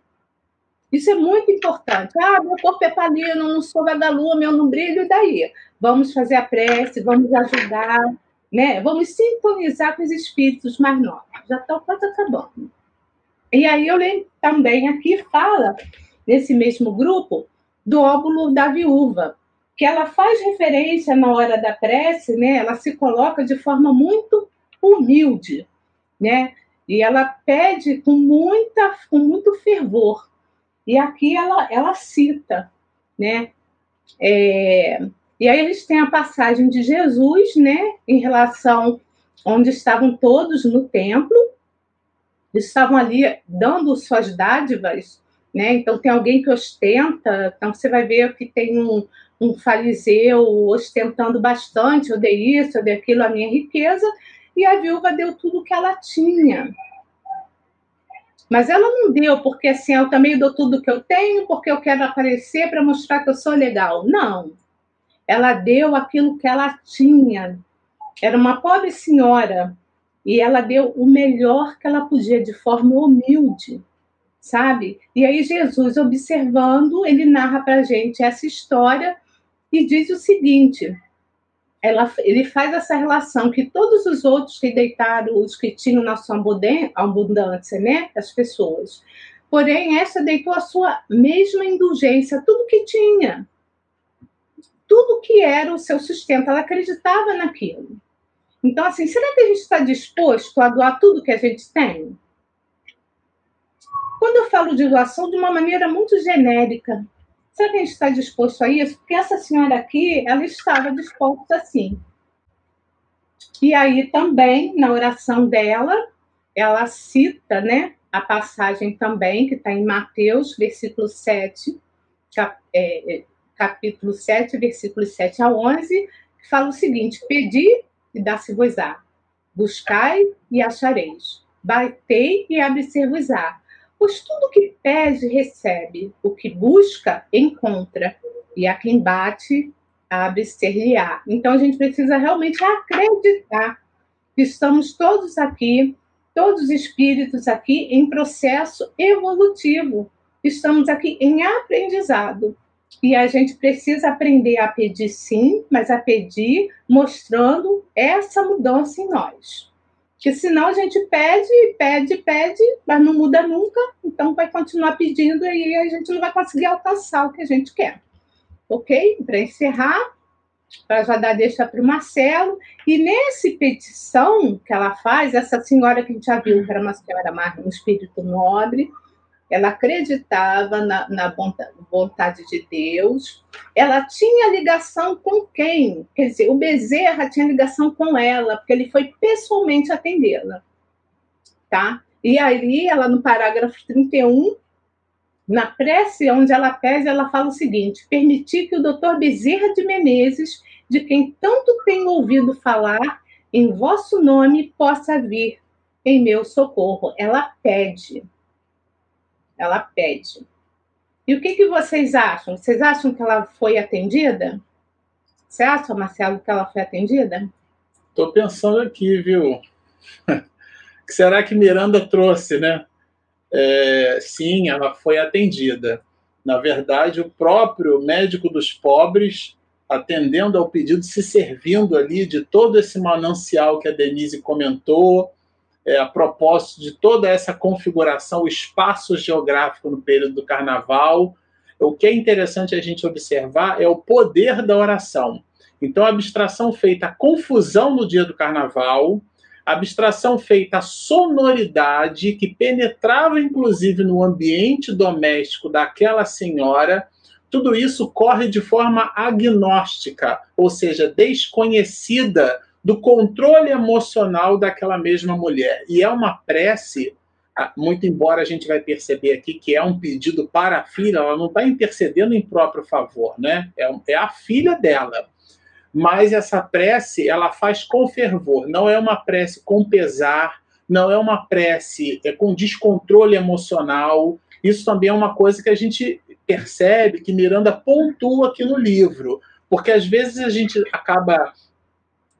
Isso é muito importante. Ah, meu corpo é palino, não sou vagalume, eu não brilho, e daí? Vamos fazer a prece, vamos ajudar, né? Vamos sintonizar com os espíritos mais novos. Já está quase acabando. E aí eu lembro também aqui fala, nesse mesmo grupo, do óvulo da viúva, que ela faz referência na hora da prece, né? Ela se coloca de forma muito humilde, né? E ela pede com muita, com muito fervor e aqui ela, ela cita, né? É, e aí eles têm a passagem de Jesus, né? Em relação onde estavam todos no templo, estavam ali dando suas dádivas, né? Então tem alguém que ostenta, então você vai ver que tem um, um fariseu ostentando bastante, eu dei isso, eu dei aquilo, a minha riqueza, e a viúva deu tudo o que ela tinha, mas ela não deu porque assim, eu também dou tudo que eu tenho, porque eu quero aparecer para mostrar que eu sou legal. Não. Ela deu aquilo que ela tinha. Era uma pobre senhora e ela deu o melhor que ela podia de forma humilde, sabe? E aí Jesus, observando, ele narra para gente essa história e diz o seguinte: ela, ele faz essa relação que todos os outros que deitaram, os que tinham na sua abundância, né, as pessoas. Porém, essa deitou a sua mesma indulgência, tudo que tinha, tudo que era o seu sustento, ela acreditava naquilo. Então, assim, será que a gente está disposto a doar tudo que a gente tem? Quando eu falo de doação, de uma maneira muito genérica, Será que a gente está disposto a isso? Porque essa senhora aqui, ela estava disposta sim. E aí também, na oração dela, ela cita, né, a passagem também, que está em Mateus, versículo 7, cap, é, é capítulo 7, versículos 7 a 11, que fala o seguinte: Pedi e dá-se-vos-á, buscai e achareis, batei e abre-se-vos-á Pois tudo que pede, recebe, o que busca, encontra, e a quem bate, abre-se-lhe-á. Então a gente precisa realmente acreditar que estamos todos aqui, todos os espíritos aqui em processo evolutivo. Estamos aqui em aprendizado. E a gente precisa aprender a pedir sim, mas a pedir mostrando essa mudança em nós. Porque senão a gente pede, pede, pede, mas não muda nunca, então vai continuar pedindo e a gente não vai conseguir alcançar o que a gente quer. Ok? Para encerrar, para já dar deixa para o Marcelo. E nesse petição que ela faz, essa senhora que a gente já viu, que era uma senhora um espírito nobre, ela acreditava na, na vontade de Deus, ela tinha ligação com quem? Quer dizer, o Bezerra tinha ligação com ela, porque ele foi pessoalmente atendê-la. Tá? E aí, ela no parágrafo 31, na prece onde ela pede, ela fala o seguinte: permitir que o doutor Bezerra de Menezes, de quem tanto tenho ouvido falar, em vosso nome possa vir em meu socorro. Ela pede. Ela pede. E o que, que vocês acham? Vocês acham que ela foi atendida? Você acha, Marcelo, que ela foi atendida? Estou pensando aqui, viu? que será que Miranda trouxe, né? É, sim, ela foi atendida. Na verdade, o próprio médico dos pobres, atendendo ao pedido, se servindo ali de todo esse manancial que a Denise comentou, é, a propósito de toda essa configuração, o espaço geográfico no período do carnaval. O que é interessante a gente observar é o poder da oração. Então, a abstração feita a confusão no dia do carnaval, a abstração feita a sonoridade que penetrava inclusive no ambiente doméstico daquela senhora, tudo isso corre de forma agnóstica, ou seja, desconhecida do controle emocional daquela mesma mulher. E é uma prece, ah, muito embora a gente vai perceber aqui que é um pedido para a filha, ela não está intercedendo em próprio favor, né? É, é a filha dela. Mas essa prece, ela faz com fervor, não é uma prece com pesar, não é uma prece é, com descontrole emocional. Isso também é uma coisa que a gente percebe que Miranda pontua aqui no livro, porque às vezes a gente acaba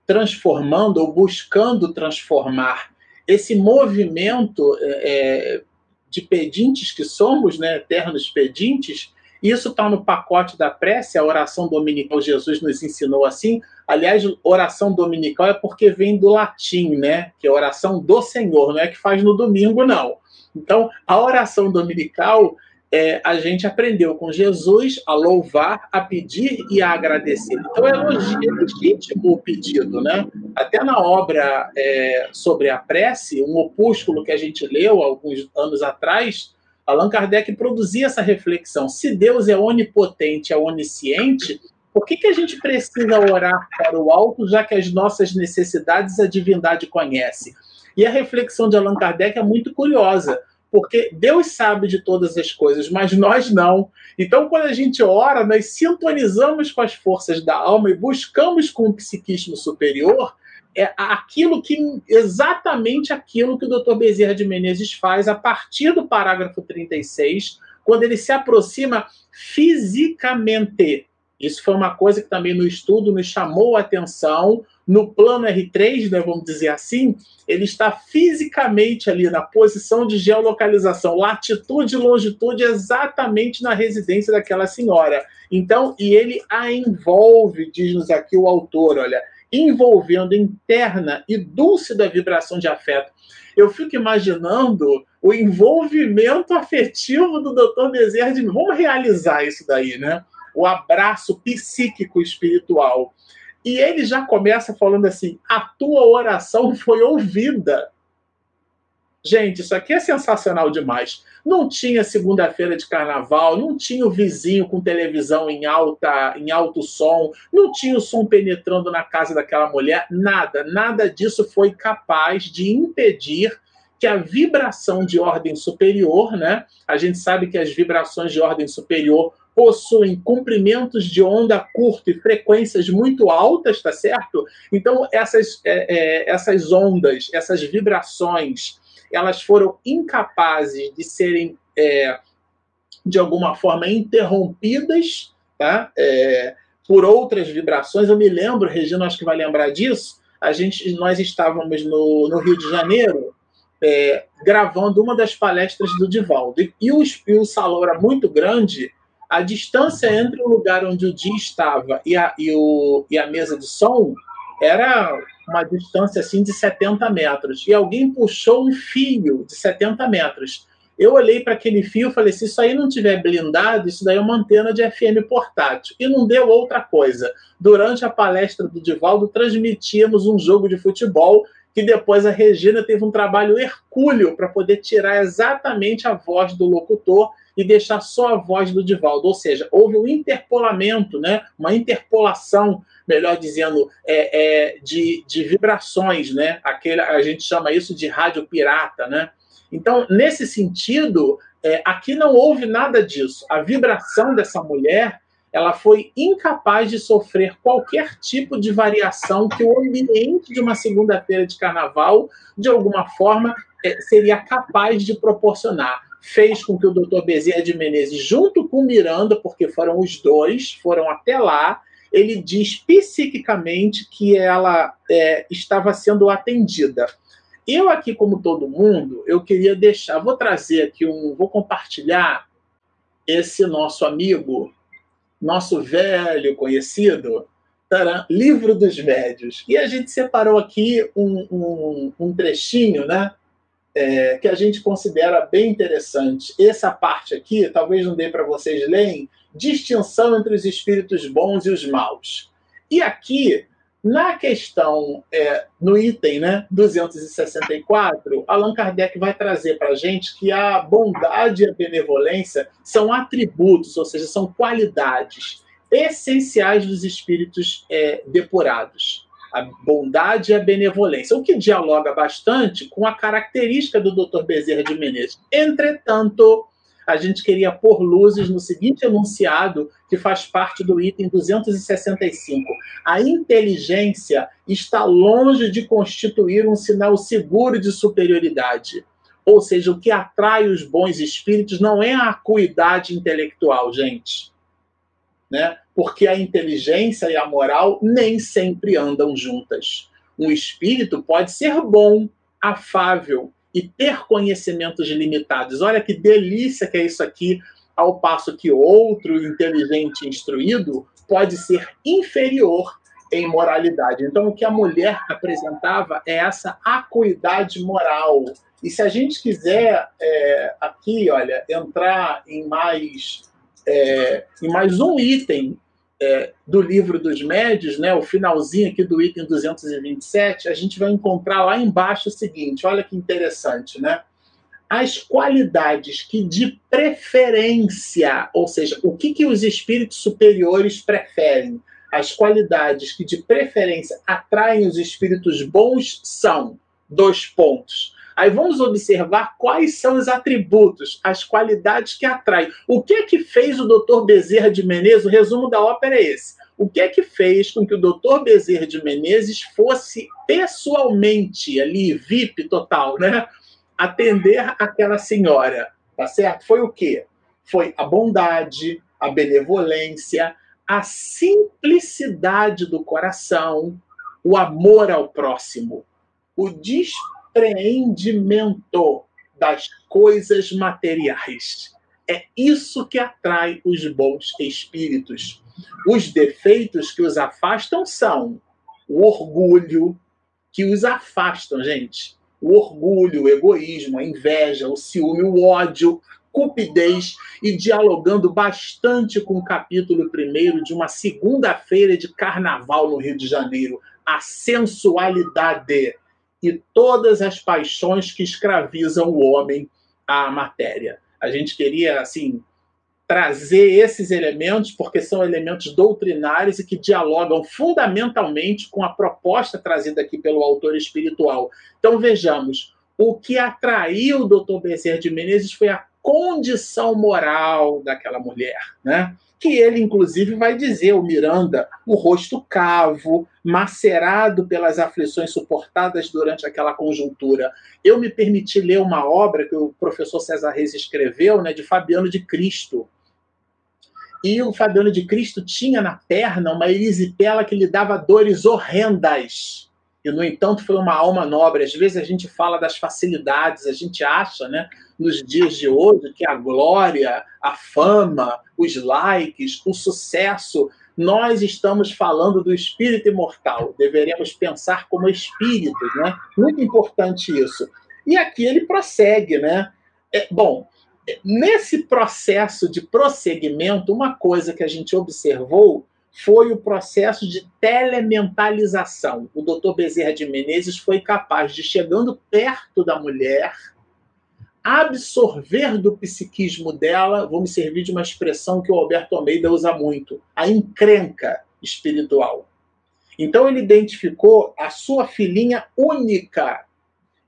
transformando ou buscando transformar esse movimento é, é, de pedintes que somos, né, eternos pedintes, isso está no pacote da prece, a oração dominical, Jesus nos ensinou assim. Aliás, oração dominical é porque vem do latim, né? Que é oração do Senhor, não é que faz no domingo, não. Então, a oração dominical é, a gente aprendeu com Jesus a louvar, a pedir e a agradecer. Então, é legítimo o pedido, né? Até na obra é, sobre a prece, um opúsculo que a gente leu alguns anos atrás, Allan Kardec produzia essa reflexão. Se Deus é onipotente, é onisciente, por que, que a gente precisa orar para o alto, já que as nossas necessidades a divindade conhece? E a reflexão de Allan Kardec é muito curiosa porque Deus sabe de todas as coisas, mas nós não. Então, quando a gente ora, nós sintonizamos com as forças da alma e buscamos com o psiquismo superior é aquilo que exatamente aquilo que o Dr. Bezerra de Menezes faz a partir do parágrafo 36, quando ele se aproxima fisicamente. Isso foi uma coisa que também no estudo nos chamou a atenção, no plano R3, né, vamos dizer assim, ele está fisicamente ali na posição de geolocalização, latitude e longitude exatamente na residência daquela senhora. Então, e ele a envolve, diz-nos aqui o autor, olha, envolvendo interna e dúlcida vibração de afeto. Eu fico imaginando o envolvimento afetivo do Dr. Bezerra de Vamos realizar isso daí, né? O abraço psíquico espiritual. E ele já começa falando assim: a tua oração foi ouvida. Gente, isso aqui é sensacional demais. Não tinha segunda-feira de carnaval, não tinha o vizinho com televisão em alta, em alto som, não tinha o som penetrando na casa daquela mulher, nada, nada disso foi capaz de impedir que a vibração de ordem superior, né? A gente sabe que as vibrações de ordem superior possuem comprimentos de onda curto e frequências muito altas, tá certo? Então, essas, é, é, essas ondas, essas vibrações, elas foram incapazes de serem, é, de alguma forma, interrompidas, tá? É, por outras vibrações. Eu me lembro, Regina, acho que vai lembrar disso. A gente, nós estávamos no, no Rio de Janeiro é, gravando uma das palestras do Divaldo e o, e o salão era muito grande. A distância entre o lugar onde o Di estava e a, e, o, e a mesa de som era uma distância assim de 70 metros. E alguém puxou um fio de 70 metros. Eu olhei para aquele fio e falei: se isso aí não tiver blindado, isso daí é uma antena de FM portátil. E não deu outra coisa. Durante a palestra do Divaldo, transmitíamos um jogo de futebol que depois a Regina teve um trabalho hercúleo para poder tirar exatamente a voz do locutor e deixar só a voz do Divaldo. Ou seja, houve um interpolamento, né? uma interpolação, melhor dizendo, é, é, de, de vibrações. Né? Aquele, a gente chama isso de rádio pirata. Né? Então, nesse sentido, é, aqui não houve nada disso. A vibração dessa mulher ela foi incapaz de sofrer qualquer tipo de variação que o ambiente de uma segunda-feira de carnaval, de alguma forma, é, seria capaz de proporcionar. Fez com que o doutor Bezerra de Menezes, junto com Miranda, porque foram os dois, foram até lá, ele diz psiquicamente que ela é, estava sendo atendida. Eu aqui, como todo mundo, eu queria deixar, vou trazer aqui um, vou compartilhar esse nosso amigo nosso velho conhecido, tará, Livro dos Médios. E a gente separou aqui um, um, um trechinho, né? É, que a gente considera bem interessante. Essa parte aqui, talvez não dê para vocês lerem, distinção entre os espíritos bons e os maus. E aqui na questão, é, no item né, 264, Allan Kardec vai trazer para a gente que a bondade e a benevolência são atributos, ou seja, são qualidades essenciais dos espíritos é, depurados. A bondade e a benevolência, o que dialoga bastante com a característica do Dr. Bezerra de Menezes. Entretanto, a gente queria pôr luzes no seguinte enunciado, que faz parte do item 265. A inteligência está longe de constituir um sinal seguro de superioridade. Ou seja, o que atrai os bons espíritos não é a acuidade intelectual, gente. Né? Porque a inteligência e a moral nem sempre andam juntas. Um espírito pode ser bom, afável, e ter conhecimentos limitados. Olha que delícia que é isso aqui, ao passo que outro inteligente instruído pode ser inferior em moralidade. Então, o que a mulher apresentava é essa acuidade moral. E se a gente quiser é, aqui, olha, entrar em mais, é, em mais um item é, do livro dos médios, né, o finalzinho aqui do item 227, a gente vai encontrar lá embaixo o seguinte: olha que interessante, né? As qualidades que de preferência, ou seja, o que, que os espíritos superiores preferem? As qualidades que de preferência atraem os espíritos bons são dois pontos Aí vamos observar quais são os atributos, as qualidades que atraem. O que é que fez o Dr. Bezerra de Menezes? O resumo da ópera é esse. O que é que fez com que o Dr. Bezerra de Menezes fosse pessoalmente ali, VIP total, né? Atender aquela senhora, tá certo? Foi o quê? Foi a bondade, a benevolência, a simplicidade do coração, o amor ao próximo, o despreendimento das coisas materiais. É isso que atrai os bons espíritos. Os defeitos que os afastam são o orgulho, que os afastam, gente. O orgulho, o egoísmo, a inveja, o ciúme, o ódio, cupidez e dialogando bastante com o capítulo primeiro de uma segunda-feira de carnaval no Rio de Janeiro, a sensualidade e todas as paixões que escravizam o homem à matéria. A gente queria, assim, trazer esses elementos, porque são elementos doutrinários e que dialogam fundamentalmente com a proposta trazida aqui pelo autor espiritual. Então, vejamos, o que atraiu o Dr. Bezerra de Menezes foi a condição moral daquela mulher, né? que ele, inclusive, vai dizer, o Miranda, o rosto cavo, macerado pelas aflições suportadas durante aquela conjuntura. Eu me permiti ler uma obra que o professor César Reis escreveu, né, de Fabiano de Cristo. E o Fabiano de Cristo tinha na perna uma erisipela que lhe dava dores horrendas. E, no entanto, foi uma alma nobre. Às vezes a gente fala das facilidades, a gente acha, né, nos dias de hoje, que a glória, a fama, os likes, o sucesso, nós estamos falando do espírito imortal. Deveríamos pensar como espíritos, né? Muito importante isso. E aqui ele prossegue, né? É, bom, nesse processo de prosseguimento, uma coisa que a gente observou foi o processo de telementalização. O doutor Bezerra de Menezes foi capaz de, chegando perto da mulher, absorver do psiquismo dela, vou me servir de uma expressão que o Alberto Almeida usa muito, a encrenca espiritual. Então ele identificou a sua filhinha única,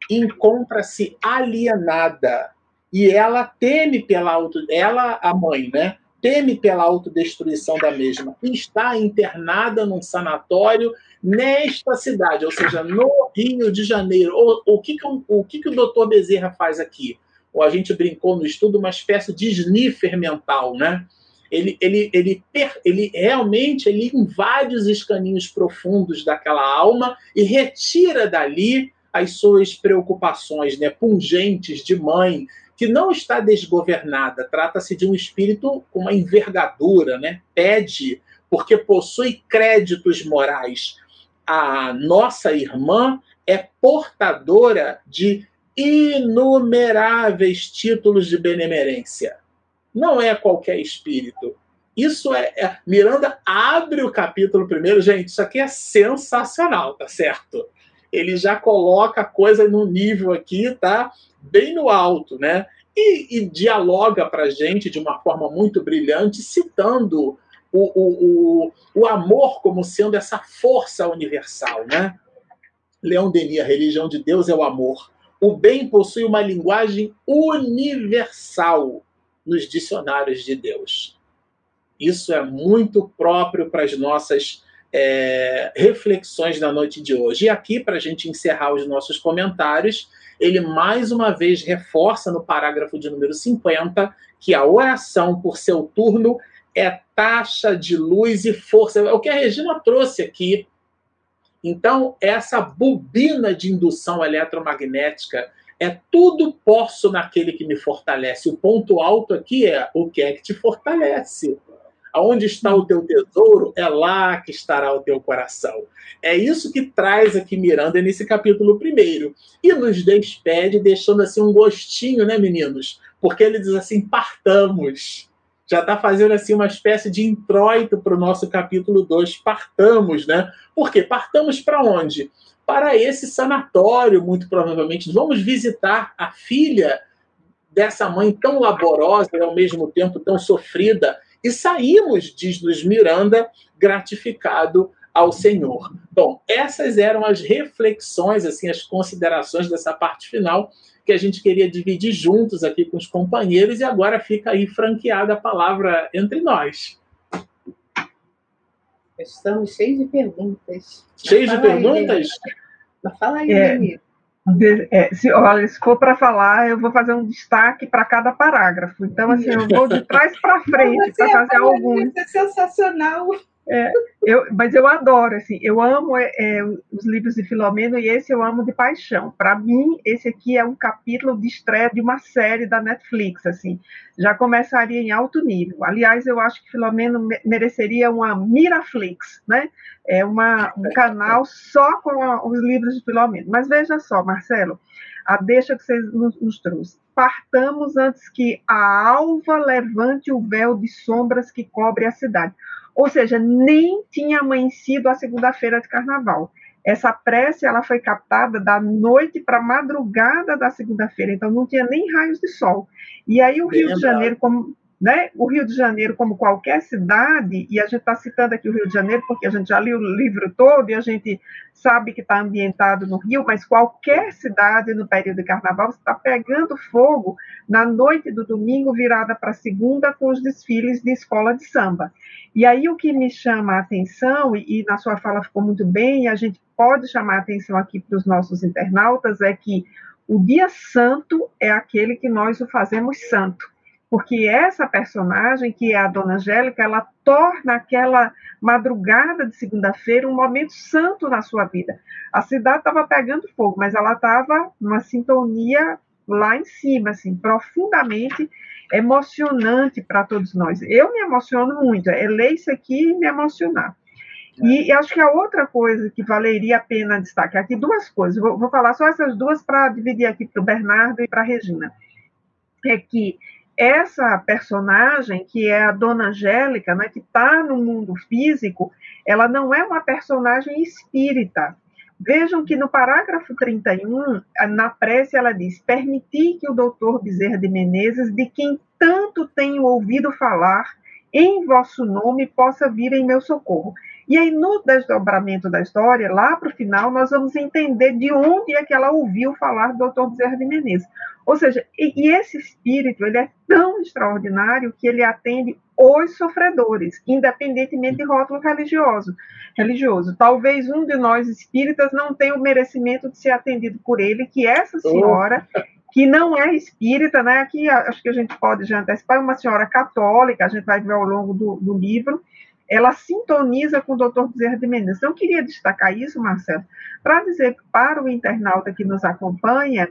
encontra-se alienada, e ela teme pela auto, ela a mãe, né? Teme pela autodestruição da mesma está internada num sanatório nesta cidade, ou seja, no Rio de Janeiro. O, o, que, que, o, o que, que o doutor Bezerra faz aqui? Ou a gente brincou no estudo, uma espécie de sniffer mental, né? Ele, ele, ele, ele realmente ele invade os escaninhos profundos daquela alma e retira dali as suas preocupações né, pungentes de mãe, que não está desgovernada, trata-se de um espírito com uma envergadura, né? pede, porque possui créditos morais. A nossa irmã é portadora de inumeráveis títulos de benemerência. Não é qualquer espírito. Isso é, é, Miranda abre o capítulo primeiro, gente. Isso aqui é sensacional, tá certo? Ele já coloca a coisa no nível aqui, tá? Bem no alto, né? E, e dialoga para a gente de uma forma muito brilhante, citando o, o, o, o amor como sendo essa força universal, né? Leão Denis, a religião de Deus é o amor. O bem possui uma linguagem universal nos dicionários de Deus. Isso é muito próprio para as nossas é, reflexões da noite de hoje. E aqui, para a gente encerrar os nossos comentários, ele mais uma vez reforça no parágrafo de número 50 que a oração por seu turno é taxa de luz e força. É o que a Regina trouxe aqui. Então, essa bobina de indução eletromagnética é tudo posso naquele que me fortalece. O ponto alto aqui é o que é que te fortalece. Aonde está o teu tesouro, é lá que estará o teu coração. É isso que traz aqui Miranda nesse capítulo primeiro. E nos despede, deixando assim um gostinho, né, meninos? Porque ele diz assim: partamos. Já está fazendo assim uma espécie de introito para o nosso capítulo 2. Partamos, né? Por quê? Partamos para onde? Para esse sanatório, muito provavelmente. Vamos visitar a filha dessa mãe tão laborosa e ao mesmo tempo tão sofrida e saímos, diz Luiz Miranda, gratificado ao Senhor. Bom, essas eram as reflexões, assim, as considerações dessa parte final que a gente queria dividir juntos aqui com os companheiros e agora fica aí franqueada a palavra entre nós. Estamos cheios de perguntas. Cheios de perguntas? Aí, fala aí, é, de, é, se, olha, se for para falar, eu vou fazer um destaque para cada parágrafo. Então, assim, eu vou de trás para frente para fazer alguns. Isso é sensacional. É, eu, mas eu adoro, assim, eu amo é, é, os livros de Filomeno e esse eu amo de paixão. Para mim, esse aqui é um capítulo de estreia de uma série da Netflix, assim, já começaria em alto nível. Aliás, eu acho que Filomeno mereceria uma Miraflix, né? É uma, um canal só com a, os livros de Filomeno. Mas veja só, Marcelo, a deixa que você nos, nos trouxe. Partamos antes que a alva levante o véu de sombras que cobre a cidade. Ou seja, nem tinha amanhecido a segunda-feira de carnaval. Essa prece ela foi captada da noite para a madrugada da segunda-feira, então não tinha nem raios de sol. E aí o Rio de Janeiro, como né? O Rio de Janeiro, como qualquer cidade, e a gente está citando aqui o Rio de Janeiro porque a gente já leu o livro todo e a gente sabe que está ambientado no Rio, mas qualquer cidade no período de carnaval está pegando fogo na noite do domingo, virada para segunda, com os desfiles de escola de samba. E aí o que me chama a atenção, e, e na sua fala ficou muito bem, e a gente pode chamar a atenção aqui para os nossos internautas, é que o dia santo é aquele que nós o fazemos santo. Porque essa personagem, que é a Dona Angélica, ela torna aquela madrugada de segunda-feira um momento santo na sua vida. A cidade estava pegando fogo, mas ela estava numa sintonia lá em cima, assim, profundamente emocionante para todos nós. Eu me emociono muito, é ler isso aqui e me emocionar. E, e, acho que a outra coisa que valeria a pena destacar aqui, duas coisas, vou, vou falar só essas duas para dividir aqui para o Bernardo e para a Regina, é que essa personagem, que é a Dona Angélica, né, que está no mundo físico, ela não é uma personagem espírita. Vejam que no parágrafo 31, na prece, ela diz: Permiti que o doutor Bezerra de Menezes, de quem tanto tenho ouvido falar, em vosso nome possa vir em meu socorro. E aí, no desdobramento da história, lá para o final, nós vamos entender de onde é que ela ouviu falar do Dr. Bezerra de Menezes. Ou seja, e, esse espírito, ele é tão extraordinário que ele atende os sofredores, independentemente de rótulo religioso. religioso. Talvez um de nós espíritas não tenha o merecimento de ser atendido por ele, que essa senhora... que não é espírita, né? Aqui acho que a gente pode já antecipar, é uma senhora católica, a gente vai ver ao longo do, do livro, ela sintoniza com o doutor Bezerra de Menezes. Então, eu queria destacar isso, Marcelo, para dizer para o internauta que nos acompanha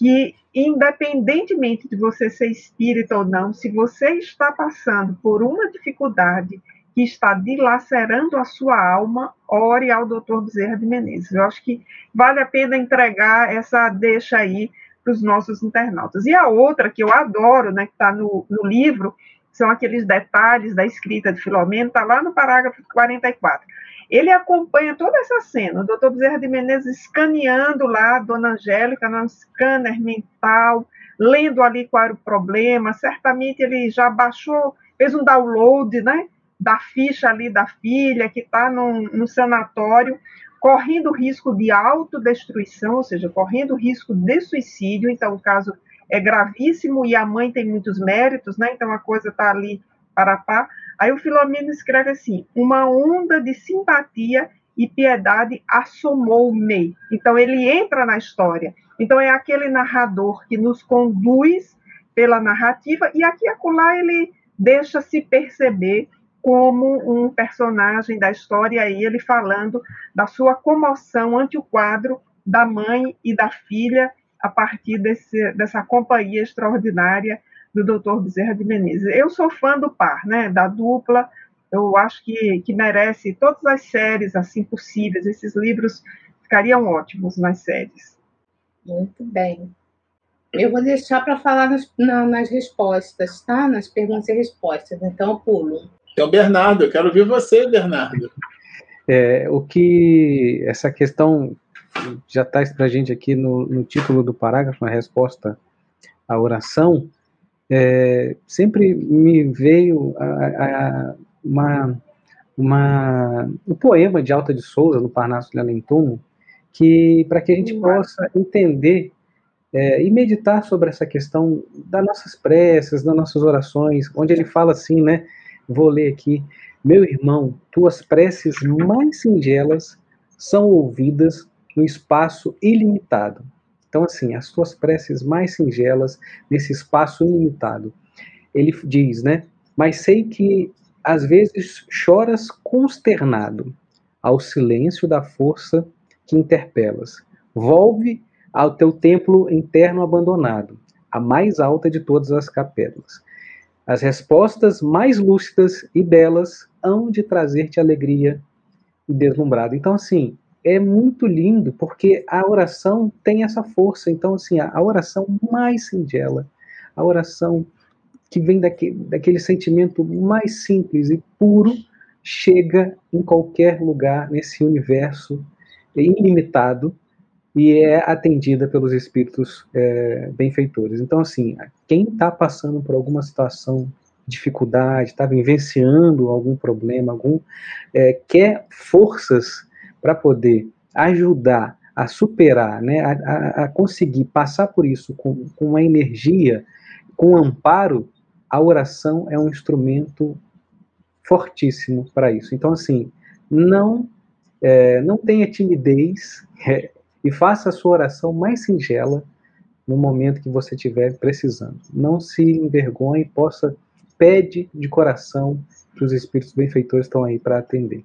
que, independentemente de você ser espírita ou não, se você está passando por uma dificuldade que está dilacerando a sua alma, ore ao doutor Bezerra de Menezes. Eu acho que vale a pena entregar essa deixa aí para os nossos internautas. E a outra, que eu adoro, né, que está no, no livro, são aqueles detalhes da escrita de Filomeno, está lá no parágrafo 44. Ele acompanha toda essa cena, o doutor Bezerra de Menezes escaneando lá a dona Angélica no scanner mental, lendo ali qual era o problema, certamente ele já baixou, fez um download, né, da ficha ali da filha, que está no, sanatório, correndo risco de autodestruição, ou seja, correndo risco de suicídio, então o caso é gravíssimo e a mãe tem muitos méritos, né? Então a coisa está ali para pá. Aí o Filomeno escreve assim: uma onda de simpatia e piedade assomou-me. Então ele entra na história. Então é aquele narrador que nos conduz pela narrativa e aqui acolá ele deixa se perceber como um personagem da história e ele falando da sua comoção ante o quadro da mãe e da filha a partir desse, dessa companhia extraordinária do Dr. Bezerra de Menezes. Eu sou fã do par, né, da dupla, eu acho que, que merece todas as séries assim possíveis, esses livros ficariam ótimos nas séries. Muito bem. Eu vou deixar para falar nas, na, nas respostas, tá? Nas perguntas e respostas, então eu pulo. Então, Bernardo, eu quero ouvir você, Bernardo. É, o que essa questão já traz para a gente aqui no, no, título do parágrafo, a resposta à oração, é, sempre me veio a, a, uma, uma, um poema de Alta de Souza, no Parnaso de Além que para que a gente possa entender é, e meditar sobre essa questão das nossas preces, das nossas orações, onde ele fala assim, né? Vou ler aqui. Meu irmão, tuas preces mais singelas são ouvidas no espaço ilimitado. Então, assim, as tuas preces mais singelas nesse espaço ilimitado. Ele diz, né? Mas sei que às vezes choras consternado ao silêncio da força que interpelas. Volve ao teu templo interno abandonado, a mais alta de todas as capelas. As respostas mais lúcidas e belas hão de trazer-te alegria e deslumbrado. Então, assim, é muito lindo porque a oração tem essa força. Então, assim, a, oração mais singela, a oração que vem daquele, daquele sentimento mais simples e puro, chega em qualquer lugar nesse universo ilimitado e é atendida pelos espíritos é, benfeitores. Então, assim, quem está passando por alguma situação dificuldade, está vivenciando algum problema, algum é, quer forças para poder ajudar a superar, né, a, a, conseguir passar por isso com, com uma energia, com um amparo, a oração é um instrumento fortíssimo para isso. Então, assim, não é, não tenha timidez é, e faça a sua oração mais singela no momento que você estiver precisando. Não se envergonhe, possa pede de coração que os espíritos benfeitores estão aí para atender.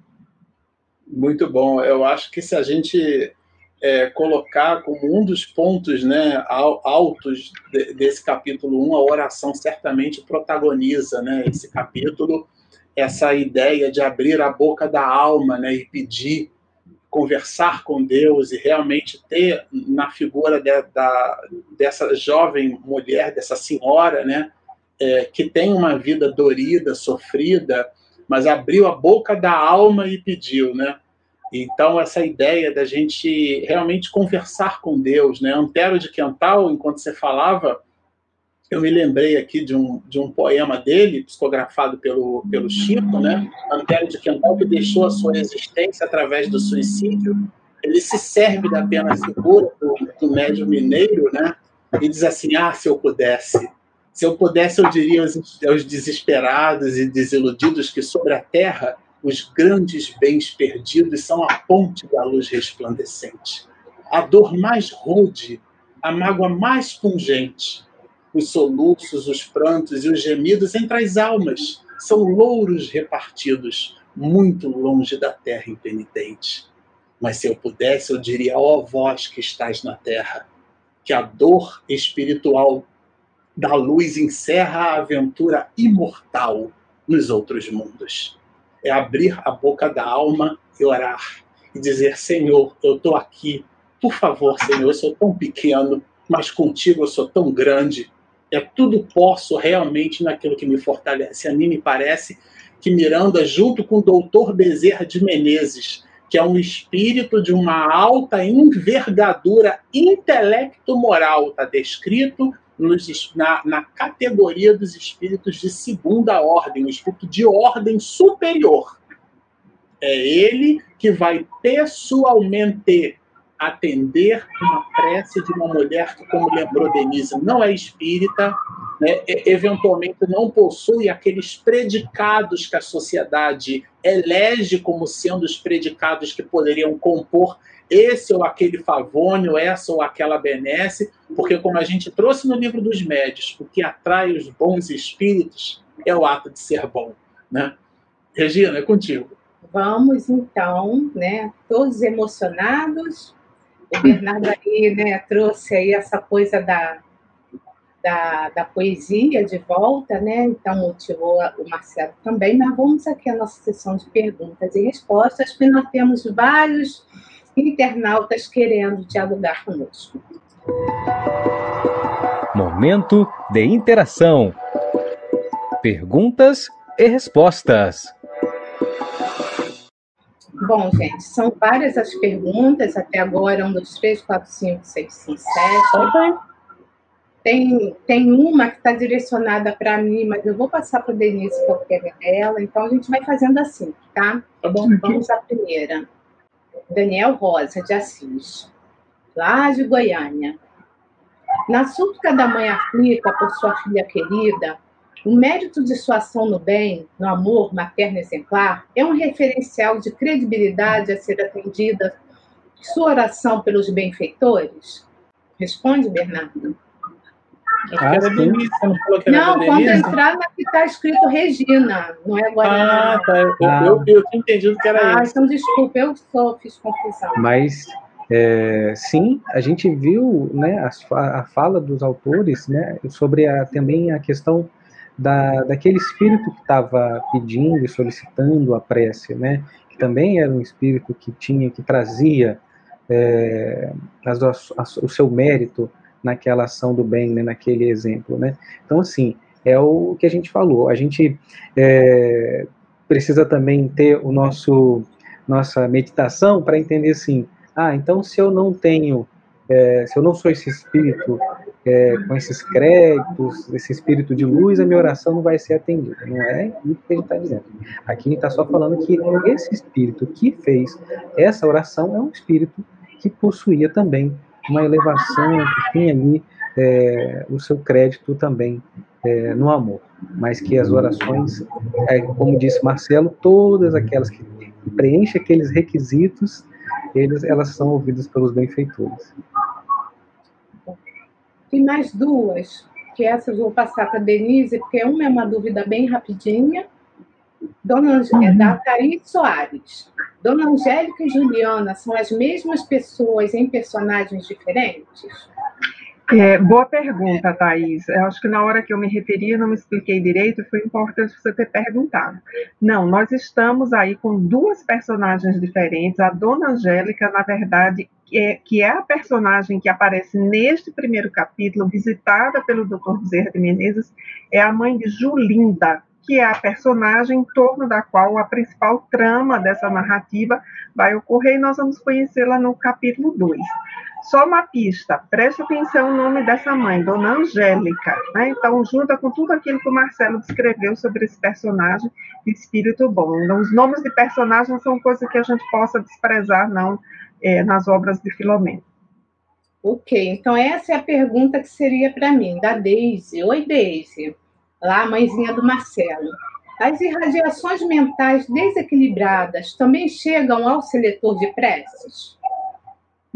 Muito bom. Eu acho que se a gente é, colocar como um dos pontos né, altos de, desse capítulo 1, a oração certamente protagoniza né, esse capítulo, essa ideia de abrir a boca da alma né, e pedir, conversar com Deus e realmente ter na figura de, da, dessa jovem mulher, dessa senhora, né, é, que tem uma vida dorida, sofrida, mas abriu a boca da alma e pediu, né? Então, essa ideia da gente realmente conversar com Deus, né? Antero de Quental, enquanto você falava, eu me lembrei aqui de um, de um poema dele, psicografado pelo, pelo Chico, né? Antero de Quental, que deixou a sua existência através do suicídio. Ele se serve da pena segura do, do médium mineiro, né? E diz assim: ah, se eu pudesse, se eu pudesse, eu diria aos, aos desesperados e desiludidos que sobre a terra os grandes bens perdidos são a ponte da luz resplandecente. A dor mais rude, a mágoa mais pungente, os soluços, os prantos e os gemidos entre as almas são louros repartidos muito longe da terra impenitente. Mas se eu pudesse, eu diria, ó vós que estáis na terra, que a dor espiritual da luz encerra a aventura imortal nos outros mundos. É abrir a boca da alma e orar e dizer: Senhor, eu estou aqui. Por favor, Senhor, eu sou tão pequeno, mas contigo eu sou tão grande. É tudo posso realmente naquilo que me fortalece. A mim me parece que Miranda, junto com o doutor Bezerra de Menezes, que é um espírito de uma alta envergadura intelecto-moral, está descrito nos, na, na categoria dos espíritos de segunda ordem, o espírito de ordem superior. É ele que vai pessoalmente atender uma prece de uma mulher que, como lembrou Denise, não é espírita, né, eventualmente não possui aqueles predicados que a sociedade elege como sendo os predicados que poderiam compor esse ou aquele favônio, essa ou aquela benesse, porque como a gente trouxe no livro dos médios, o que atrai os bons espíritos é o ato de ser bom, né? Regina, é contigo. Vamos então, né? Todos emocionados. O Bernardo aí, né, trouxe aí essa coisa da, da, da poesia de volta, né? Então motivou o Marcelo também. Mas vamos aqui à nossa sessão de perguntas e respostas, porque nós temos vários internautas querendo dialogar conosco. Momento de interação. Perguntas e respostas. Bom, gente, são várias as perguntas até agora, um, dois, três, quatro, cinco, seis, cinco, sete. Tem, tem uma que está direcionada para mim, mas eu vou passar para a Denise qualquer dela, então a gente vai fazendo assim, tá? Tá bom. Vamos à primeira. Daniel Rosa de Assis, lá de Goiânia. Na súplica da mãe aflita por sua filha querida, o mérito de sua ação no bem, no amor materno exemplar, é um referencial de credibilidade a ser atendida sua oração pelos benfeitores? Responde, Bernardo. Ah, era Denise, você não falou que era Não, Denise? quando entrar na que está escrito Regina, não é Guaraná. Ah, tá. Eu, Ah. eu, eu tinha entendido que era Ah, isso. então desculpa, eu só fiz confusão. Mas é, sim, a gente viu né, fa- a fala dos autores né, sobre a, também a questão da, daquele espírito que estava pedindo e solicitando a prece, né, que também era um espírito que tinha, que trazia é, as- as- o seu mérito naquela ação do bem, né, naquele exemplo. Né. Então, assim, é o que a gente falou. A gente é, precisa também ter o nosso nossa meditação para entender assim, ah, então se eu não tenho, é, se eu não sou esse espírito é, com esses créditos, esse espírito de luz, a minha oração não vai ser atendida. Não é isso que a gente está dizendo. Aqui a gente está só falando que esse espírito que fez essa oração é um espírito que possuía também uma elevação, que tinha ali é, o seu crédito também é, no amor. Mas que as orações, é, como disse Marcelo, todas aquelas que preenchem aqueles requisitos, eles, elas são ouvidas pelos benfeitores. Tem mais duas, que essas vou passar para Denise, porque uma é uma dúvida bem rapidinha. Dona Ang... é da Thaís Soares. Dona Angélica e Juliana são as mesmas pessoas em personagens diferentes? É, boa pergunta, Thaís. Eu acho que na hora que eu me referi, não me expliquei direito, foi importante você ter perguntado. Não, nós estamos aí com duas personagens diferentes. A Dona Angélica, na verdade, é, que é a personagem que aparece neste primeiro capítulo, visitada pelo Dr. Bezerra de Menezes, é a mãe de Julinda, que é a personagem em torno da qual a principal trama dessa narrativa vai ocorrer, e nós vamos conhecê-la no capítulo 2. Só uma pista, preste atenção no nome dessa mãe, Dona Angélica. Né? Então, junta com tudo aquilo que o Marcelo descreveu sobre esse personagem de espírito bom. Então, os nomes de personagens são coisas que a gente possa desprezar, não, é, nas obras de Filomeno. Ok, então essa é a pergunta que seria para mim, da Deise. Oi, Deise lá a mãezinha do Marcelo. As irradiações mentais desequilibradas também chegam ao seletor de preces?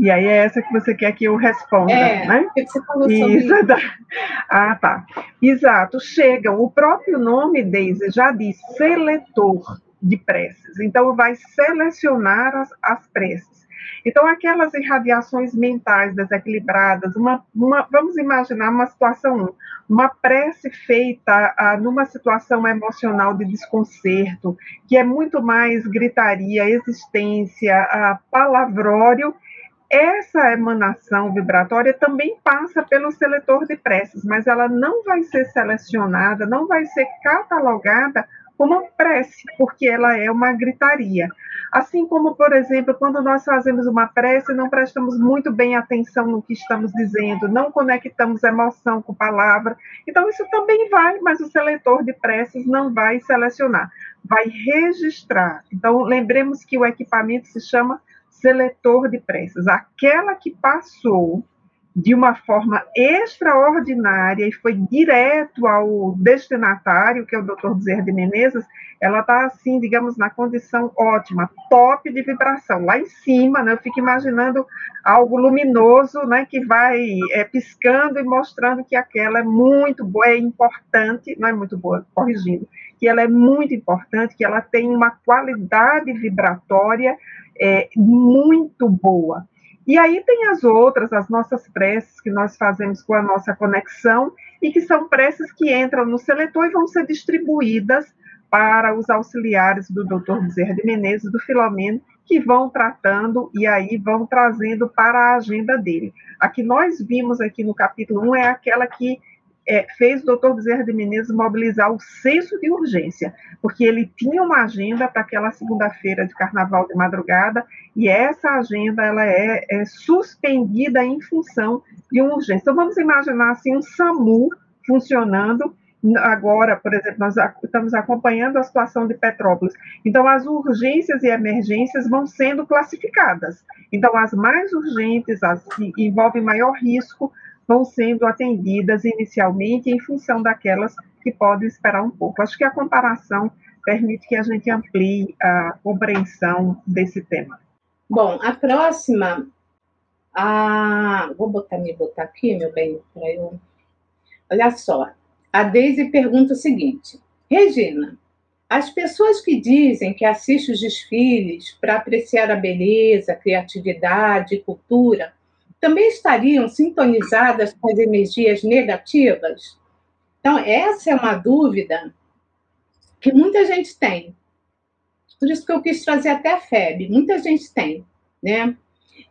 E aí é essa que você quer que eu responda, é, né? que você falou sobre isso. Ah, tá. Exato, chegam. O próprio nome, Deise, já diz seletor de preces. Então, vai selecionar as, as preces. Então, aquelas irradiações mentais desequilibradas, uma, uma, vamos imaginar uma situação, uma prece feita ah, numa situação emocional de desconcerto, que é muito mais gritaria, existência, ah, palavrório, essa emanação vibratória também passa pelo seletor de preces, mas ela não vai ser selecionada, não vai ser catalogada como prece, porque ela é uma gritaria. Assim como, por exemplo, quando nós fazemos uma prece, não prestamos muito bem atenção no que estamos dizendo, não conectamos emoção com palavra. Então, isso também vai, mas o seletor de preces não vai selecionar, vai registrar. Então, lembremos que o equipamento se chama seletor de preces. Aquela que passou de uma forma extraordinária e foi direto ao destinatário, que é o Dr. Bezerra de Menezes, ela está assim, digamos, na condição ótima, top de vibração. Lá em cima, né, eu fico imaginando algo luminoso, né, que vai é, piscando e mostrando que aquela é muito boa, é importante, não é muito boa, corrigindo, que ela é muito importante, que ela tem uma qualidade vibratória é, muito boa. E aí tem as outras, as nossas preces que nós fazemos com a nossa conexão e que são preces que entram no seletor e vão ser distribuídas para os auxiliares do Dr. Bezerra de Menezes, do Filomeno, que vão tratando e aí vão trazendo para a agenda dele. A que nós vimos aqui no capítulo 1 é aquela que é, fez o doutor Bezerra de Menezes mobilizar o senso de urgência, porque ele tinha uma agenda para aquela segunda-feira de carnaval de madrugada, e essa agenda ela é, é, suspendida em função de uma urgência. Então, vamos imaginar assim, um SAMU funcionando. Agora, por exemplo, nós estamos acompanhando a situação de Petrópolis. Então, as urgências e emergências vão sendo classificadas. Então, as mais urgentes, as que envolvem maior risco, vão sendo atendidas inicialmente em função daquelas que podem esperar um pouco. Acho que a comparação permite que a gente amplie a compreensão desse tema. Bom, a próxima, a... vou botar me botar aqui, meu bem, para eu. Olha só, a Deise pergunta o seguinte: Regina, as pessoas que dizem que assistem os desfiles para apreciar a beleza, criatividade e cultura também estariam sintonizadas com as energias negativas? Então, essa é uma dúvida que muita gente tem. Por isso que eu quis trazer até a FEB. Muita gente tem, né?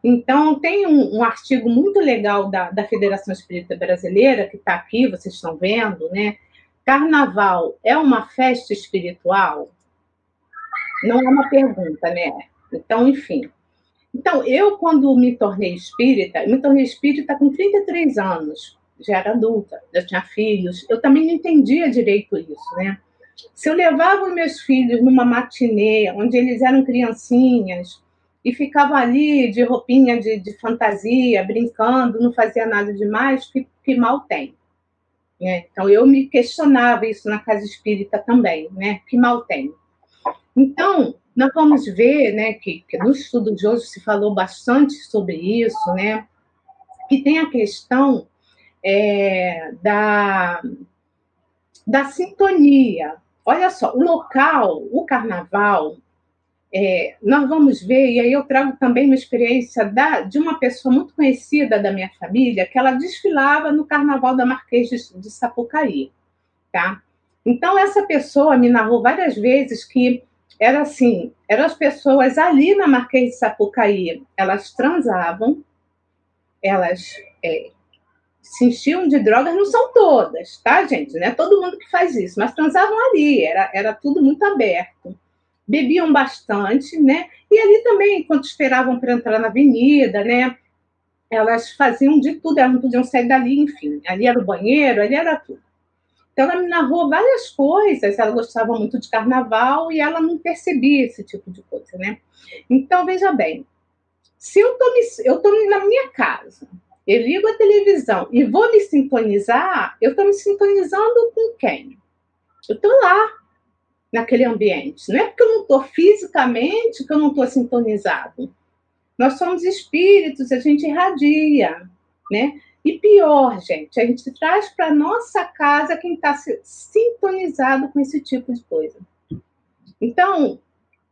Então, tem um, um artigo muito legal da, da Federação Espírita Brasileira, que está aqui, vocês estão vendo, né? Carnaval é uma festa espiritual? Não é uma pergunta, né? Então, enfim. Então, eu, quando me tornei espírita, me tornei espírita com 33 anos, já era adulta, já tinha filhos, eu também não entendia direito isso, né? Se eu levava os meus filhos numa matinê, onde eles eram criancinhas, e ficava ali de roupinha de, de fantasia, brincando, não fazia nada demais, que, que mal tem. Né? Então, eu me questionava isso na casa espírita também, né? Que mal tem. Então, nós vamos ver, né, que, que no estudo de hoje se falou bastante sobre isso, né, que tem a questão é, da, da sintonia. Olha só, o local, o carnaval, é, nós vamos ver, e aí eu trago também uma experiência da, de uma pessoa muito conhecida da minha família, que ela desfilava no Carnaval da Marquês de, de Sapucaí, tá? Então, essa pessoa me narrou várias vezes que era assim, eram as pessoas ali na Marquês de Sapucaí, elas transavam, elas é, se enchiam de drogas, não são todas, tá, gente? Não é todo mundo que faz isso, mas transavam ali, era, era tudo muito aberto. Bebiam bastante, né? E ali também, enquanto esperavam para entrar na avenida, né? Elas faziam de tudo, elas não podiam sair dali, enfim. Ali era o banheiro, ali era tudo. Então, ela me narrou várias coisas. Ela gostava muito de carnaval e ela não percebia esse tipo de coisa, né? Então, veja bem, se eu estou na minha casa, eu ligo a televisão e vou me sintonizar, eu estou me sintonizando com quem? Eu estou lá, naquele ambiente. Não é porque eu não estou fisicamente que eu não estou sintonizado. Nós somos espíritos, a gente irradia, né? E pior, gente, a gente traz para nossa casa quem está sintonizado com esse tipo de coisa. Então,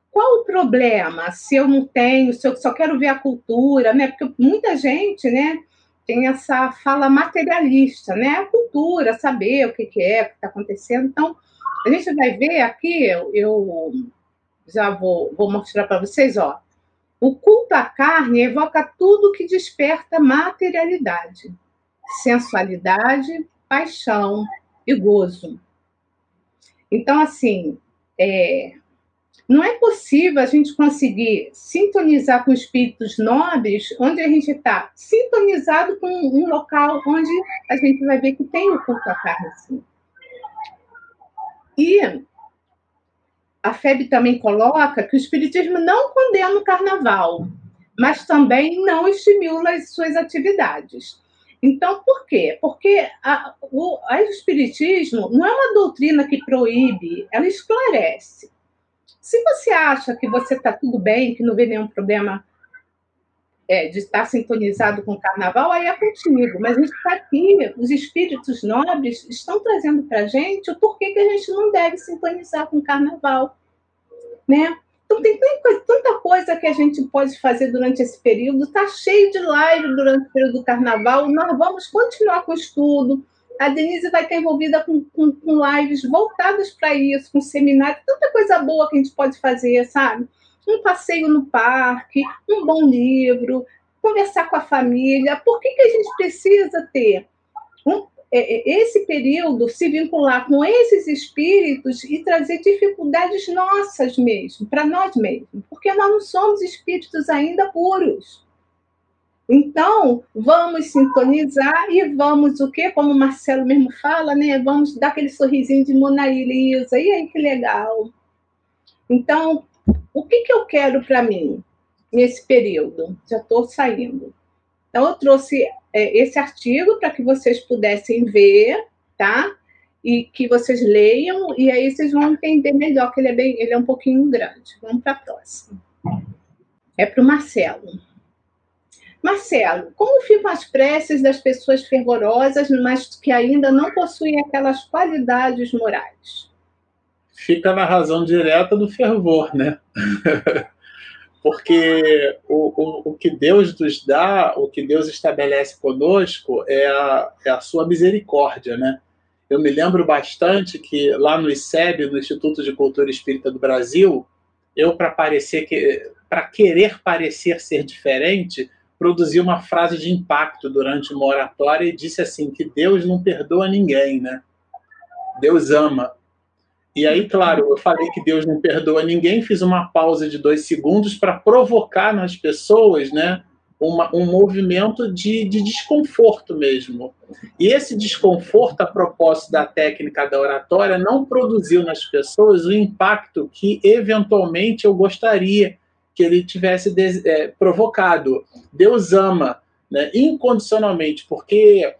qual o problema se eu não tenho, se eu só quero ver a cultura, né? Porque muita gente, né, tem essa fala materialista, né? A cultura, saber o que, que é, o que está acontecendo. Então, a gente vai ver aqui, eu, já vou, vou mostrar para vocês, ó. O culto à carne evoca tudo que desperta materialidade, sensualidade, paixão e gozo. Então, assim, é, não é possível a gente conseguir sintonizar com espíritos nobres onde a gente está sintonizado com um local onde a gente vai ver que tem o culto à carne. E a FEB também coloca que o espiritismo não condena o carnaval, mas também não estimula as suas atividades. Então, por quê? Porque a, o, a espiritismo não é uma doutrina que proíbe, ela esclarece. Se você acha que você está tudo bem, que não vê nenhum problema é, de estar sintonizado com o carnaval, aí é contigo. Mas a gente está aqui, os espíritos nobres estão trazendo para a gente o porquê que a gente não deve sintonizar com o carnaval. Né? Então, tem tanta coisa que a gente pode fazer durante esse período. Está cheio de live durante o período do carnaval. Nós vamos continuar com o estudo a Denise vai estar envolvida com, com, com lives voltadas para isso, com seminário, tanta coisa boa que a gente pode fazer, sabe? Um passeio no parque, um bom livro, conversar com a família. Por que, que a gente precisa ter um, é, é, esse período, se vincular com esses espíritos e trazer dificuldades nossas mesmo, para nós mesmos? Porque nós não somos espíritos ainda puros. Então, vamos sintonizar e vamos o quê? Como o Marcelo mesmo fala, né? Vamos dar aquele sorrisinho de Mona Lisa. E aí, que legal. Então, o que, que eu quero para mim nesse período? Já estou saindo. Então, eu trouxe é, esse artigo para que vocês pudessem ver, tá? E que vocês leiam, e aí vocês vão entender melhor, que ele é, bem, ele é um pouquinho grande. Vamos para a próxima. É para o Marcelo. Marcelo, como ficam as preces das pessoas fervorosas, mas que ainda não possuem aquelas qualidades morais? Fica na razão direta do fervor, né? Porque o, o, o que Deus nos dá, o que Deus estabelece conosco é a, é a sua misericórdia, né? Eu me lembro bastante que lá no ICEB, no Instituto de Cultura Espírita do Brasil, eu, para parecer que para querer parecer ser diferente, produziu uma frase de impacto durante uma oratória e disse assim que Deus não perdoa ninguém, né? Deus ama. E aí, claro, eu falei que Deus não perdoa ninguém, fiz uma pausa de dois segundos para provocar nas pessoas, né? Uma, um movimento de, de desconforto mesmo. E esse desconforto, a propósito da técnica da oratória, não produziu nas pessoas o impacto que eventualmente eu gostaria que ele tivesse é, provocado. Deus ama né, incondicionalmente, porque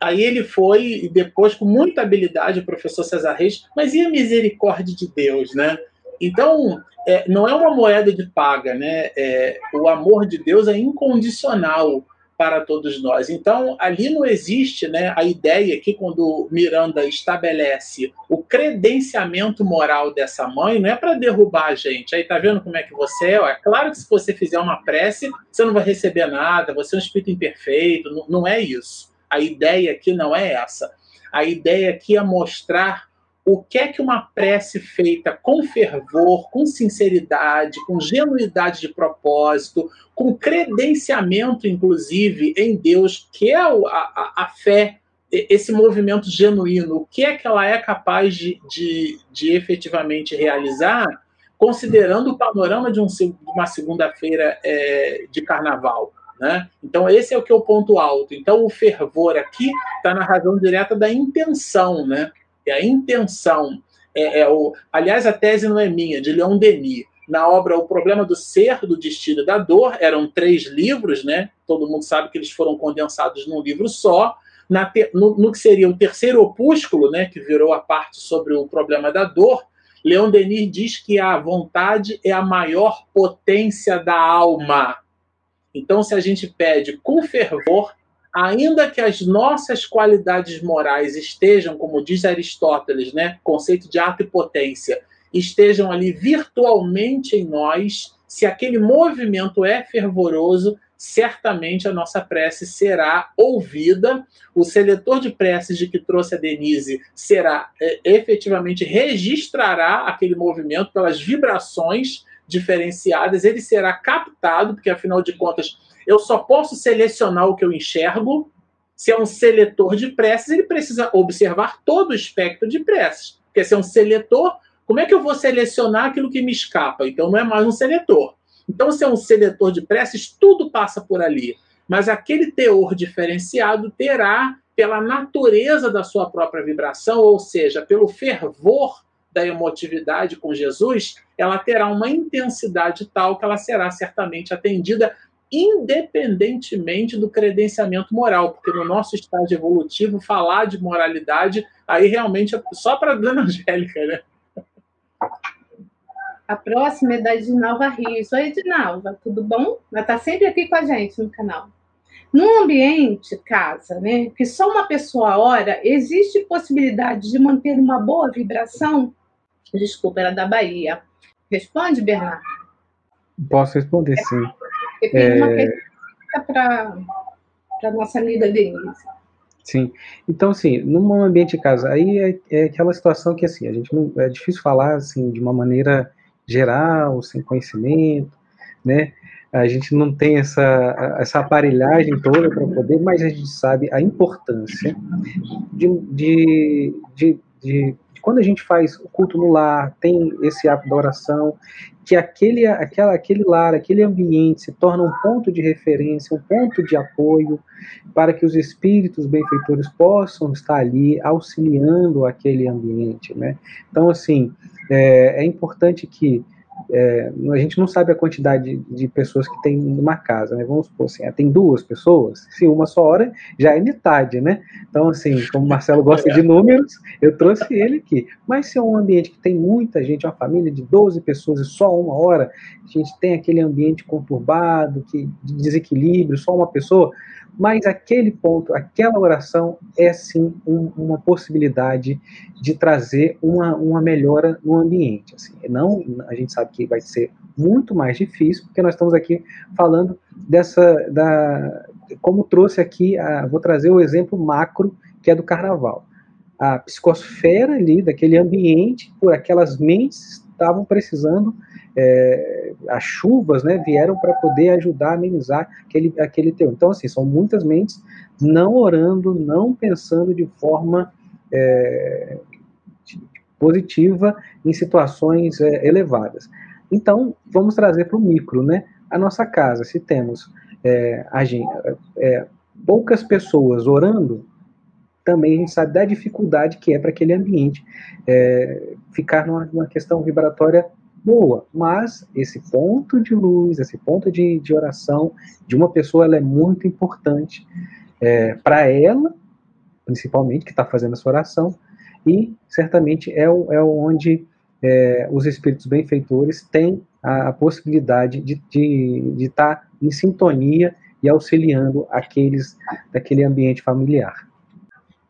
aí ele foi, e depois, com muita habilidade, o professor César Reis, mas e a misericórdia de Deus, né? Então, é, não é uma moeda de paga, né? É, o amor de Deus é incondicional. para todos nós. Então, ali não existe né, a ideia que, quando Miranda estabelece o credenciamento moral dessa mãe, não é para derrubar a gente. Aí tá vendo como é que você é? É claro que se você fizer uma prece, você não vai receber nada, você é um espírito imperfeito, não, não é isso. A ideia aqui não é essa. A ideia aqui é mostrar o que é que uma prece feita com fervor, com sinceridade, com genuidade de propósito, com credenciamento, inclusive, em Deus, que é a, a, a fé, esse movimento genuíno, o que é que ela é capaz de, de, de efetivamente realizar, considerando o panorama de, um, de uma segunda-feira é, de carnaval. Né? Então, esse é o que é o ponto alto. Então, o fervor aqui está na razão direta da intenção, né? é a intenção. É, é, o, aliás, a tese não é minha, de Leon Denis. Na obra O Problema do Ser, do Destino e da Dor, eram três livros, né? Todo mundo sabe que eles foram condensados num livro só. Te, no, no, que seria o terceiro opúsculo, né, que virou a parte sobre o problema da dor, Leon Denis diz que a vontade é a maior potência da alma. Então, se a gente pede com fervor, ainda que as nossas qualidades morais estejam, como diz Aristóteles, né, conceito de ato e potência, estejam ali virtualmente em nós, se aquele movimento é fervoroso, certamente a nossa prece será ouvida. O seletor de preces de que trouxe a Denise será é, efetivamente registrará aquele movimento pelas vibrações diferenciadas, ele será captado, porque afinal de contas eu só posso selecionar o que eu enxergo. Se é um seletor de preces, ele precisa observar todo o espectro de preces. Porque se é um seletor, como é que eu vou selecionar aquilo que me escapa? Então não é mais um seletor. Então, se é um seletor de preces, tudo passa por ali. Mas aquele teor diferenciado terá, pela natureza da sua própria vibração, ou seja, pelo fervor da emotividade com Jesus, ela terá uma intensidade tal que ela será certamente atendida independentemente do credenciamento moral, porque no nosso estágio evolutivo, falar de moralidade, aí realmente é só para a Dona Angélica, né? A próxima é da Edinalva Rios. Oi, Edinalva, tudo bom? Ela está sempre aqui com a gente no canal. Num ambiente, casa, né, que só uma pessoa ora, existe possibilidade de manter uma boa vibração? Desculpa, era da Bahia. Responde, Bernardo. Posso responder, sim. Porque tem é... uma questão para a nossa amiga Denise. Sim. Então, assim, num ambiente de casa, aí é, é, aquela situação que, assim, a gente não, é difícil falar, assim, de uma maneira geral, sem conhecimento, né? A gente não tem essa, essa aparelhagem toda para poder, mas a gente sabe a importância de, de, de, de quando a gente faz o culto no lar, tem esse ato da oração, que aquele, aquela, aquele lar, aquele ambiente se torna um ponto de referência, um ponto de apoio, para que os espíritos benfeitores possam estar ali auxiliando aquele ambiente. Né? Então, assim, é, é importante que é, a gente não sabe a quantidade de, de, pessoas que tem numa casa, né? Vamos supor assim, tem duas pessoas, se uma só hora já é metade, né? Então, assim, como o Marcelo gosta de números, eu trouxe ele aqui. Mas se é um ambiente que tem muita gente, uma família de 12 pessoas e só uma hora, a gente tem aquele ambiente conturbado, que, de desequilíbrio, só uma pessoa, mas aquele ponto, aquela oração é sim um, uma possibilidade de trazer uma, uma melhora no ambiente. Assim. Não, a gente sabe que vai ser muito mais difícil, porque nós estamos aqui falando dessa, da, como trouxe aqui, a, vou trazer o exemplo macro, que é do carnaval. A psicosfera ali, daquele ambiente, por aquelas mentes estavam precisando é, as chuvas né, vieram para poder ajudar a amenizar aquele, aquele teu. Então, assim, são muitas mentes não orando, não pensando de forma é, positiva em situações é, elevadas. Então, vamos trazer para o micro, né? A nossa casa, se temos é, a gente, é, poucas pessoas orando, também a gente sabe da dificuldade que é para aquele ambiente é, ficar numa, numa, questão vibratória boa, mas esse ponto de luz, esse ponto de, de oração de uma pessoa, ela é muito importante é, para ela, principalmente, que está fazendo essa oração, e certamente é, o, é onde é, os espíritos benfeitores têm a, a possibilidade de estar de, de tá em sintonia e auxiliando aqueles daquele ambiente familiar.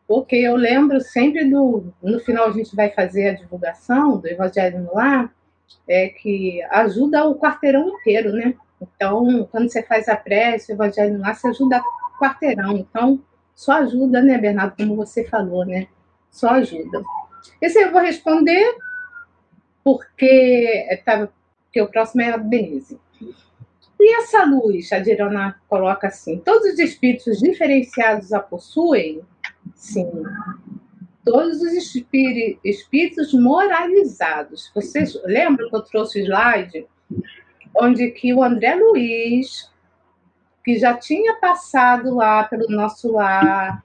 Porque eu lembro sempre do. No final, a gente vai fazer a divulgação do Evangelho no Lar, é, que ajuda o quarteirão inteiro, né? Então, quando você faz a prece, o Evangelho Lar, você ajuda o quarteirão. Então, só ajuda, né, Bernardo? Como você falou, né? Só ajuda. Esse eu vou responder porque, é, tá, porque o próximo é a Denise. E essa luz, a Dirana coloca assim: todos os espíritos diferenciados a possuem? Sim. Todos os espíritos moralizados. Vocês lembram que eu trouxe o slide onde que o André Luiz, que já tinha passado lá pelo nosso lar,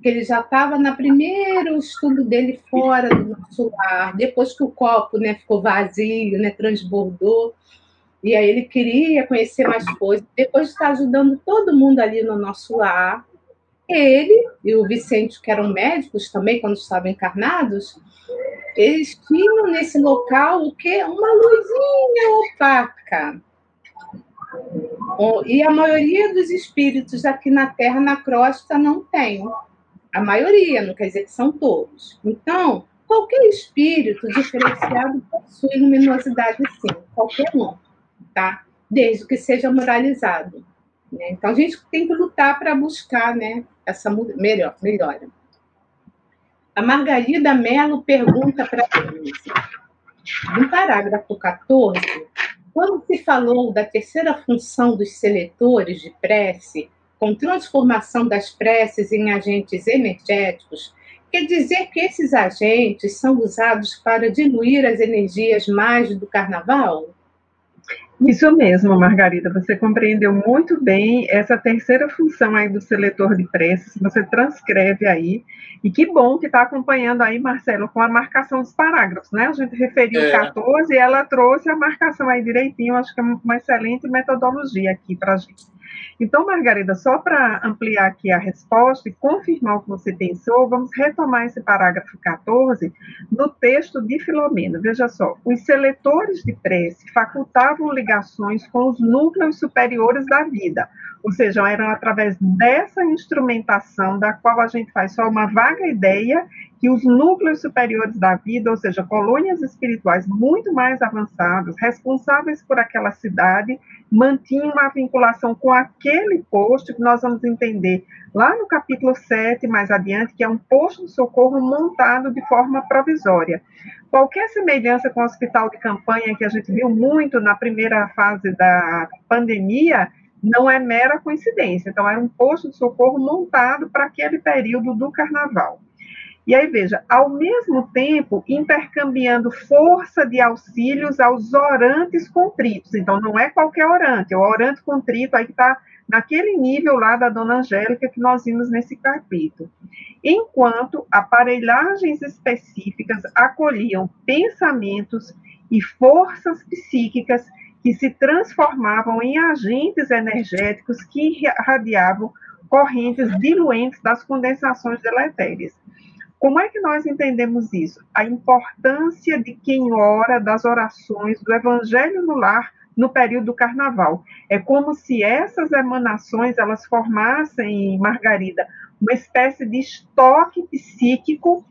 que ele já estava no primeiro estudo dele fora do nosso lar, depois que o copo né, ficou vazio, né, transbordou, e aí ele queria conhecer mais coisas. Depois de estar ajudando todo mundo ali no nosso lar, ele e o Vicente, que eram médicos também, quando estavam encarnados, eles tinham nesse local o quê? Uma luzinha opaca. E a maioria dos espíritos aqui na Terra, na crosta, não tem. A maioria, não quer dizer que são todos. Então, qualquer espírito diferenciado possui luminosidade, sim, qualquer um tá? Desde que seja moralizado. Né? Então a gente tem que lutar para buscar, né? Essa melhor, melhora. A Margarida Mello pergunta para Denise, no parágrafo 14, quando se falou da terceira função dos seletores de prece, com transformação das preces em agentes energéticos, quer dizer que esses agentes são usados para diluir as energias mais do carnaval? Isso mesmo, Margarida, você compreendeu muito bem essa terceira função aí do seletor de preces, você transcreve aí, e que bom que está acompanhando aí, Marcelo, com a marcação dos parágrafos, né? A gente referiu é. 14 e ela trouxe a marcação aí direitinho, acho que é uma excelente metodologia aqui para a gente. Então, Margarida, só para ampliar aqui a resposta e confirmar o que você pensou, vamos retomar esse parágrafo 14 no texto de Filomena. Veja só, os seletores de prece facultavam ligações com os núcleos superiores da vida, ou seja, eram através dessa instrumentação da qual a gente faz só uma vaga ideia que os núcleos superiores da vida, ou seja, colônias espirituais muito mais avançadas, responsáveis por aquela cidade, mantinham uma vinculação com aquele posto que nós vamos entender lá no capítulo 7, mais adiante, que é um posto de socorro montado de forma provisória. Qualquer semelhança com o hospital de campanha que a gente viu muito na primeira fase da pandemia, não é mera coincidência. Então, era um posto de socorro montado para aquele período do carnaval. E aí, veja, ao mesmo tempo, intercambiando força de auxílios aos orantes contritos. Então, não é qualquer orante, é o orante contrito aí que está naquele nível lá da Dona Angélica que nós vimos nesse capítulo. Enquanto aparelhagens específicas acolhiam pensamentos e forças psíquicas que se transformavam em agentes energéticos que irradiavam correntes diluentes das condensações deletérias. Como é que nós entendemos isso? A importância de quem ora das orações do Evangelho no lar no período do carnaval. É como se essas emanações elas formassem, Margarida, uma espécie de estoque psíquico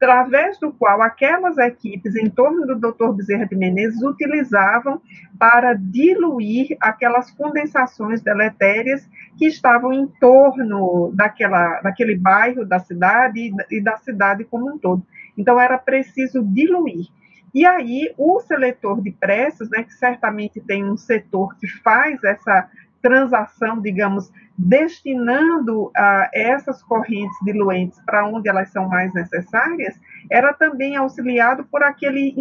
através do qual aquelas equipes em torno do Dr. Bezerra de Menezes utilizavam para diluir aquelas condensações deletérias que estavam em torno daquela, daquele bairro, da cidade e da cidade como um todo. Então, era preciso diluir. E aí, o seletor de preços, né, que certamente tem um setor que faz essa transação, digamos, destinando uh, essas correntes diluentes para onde elas são mais necessárias, era também auxiliado por aquele,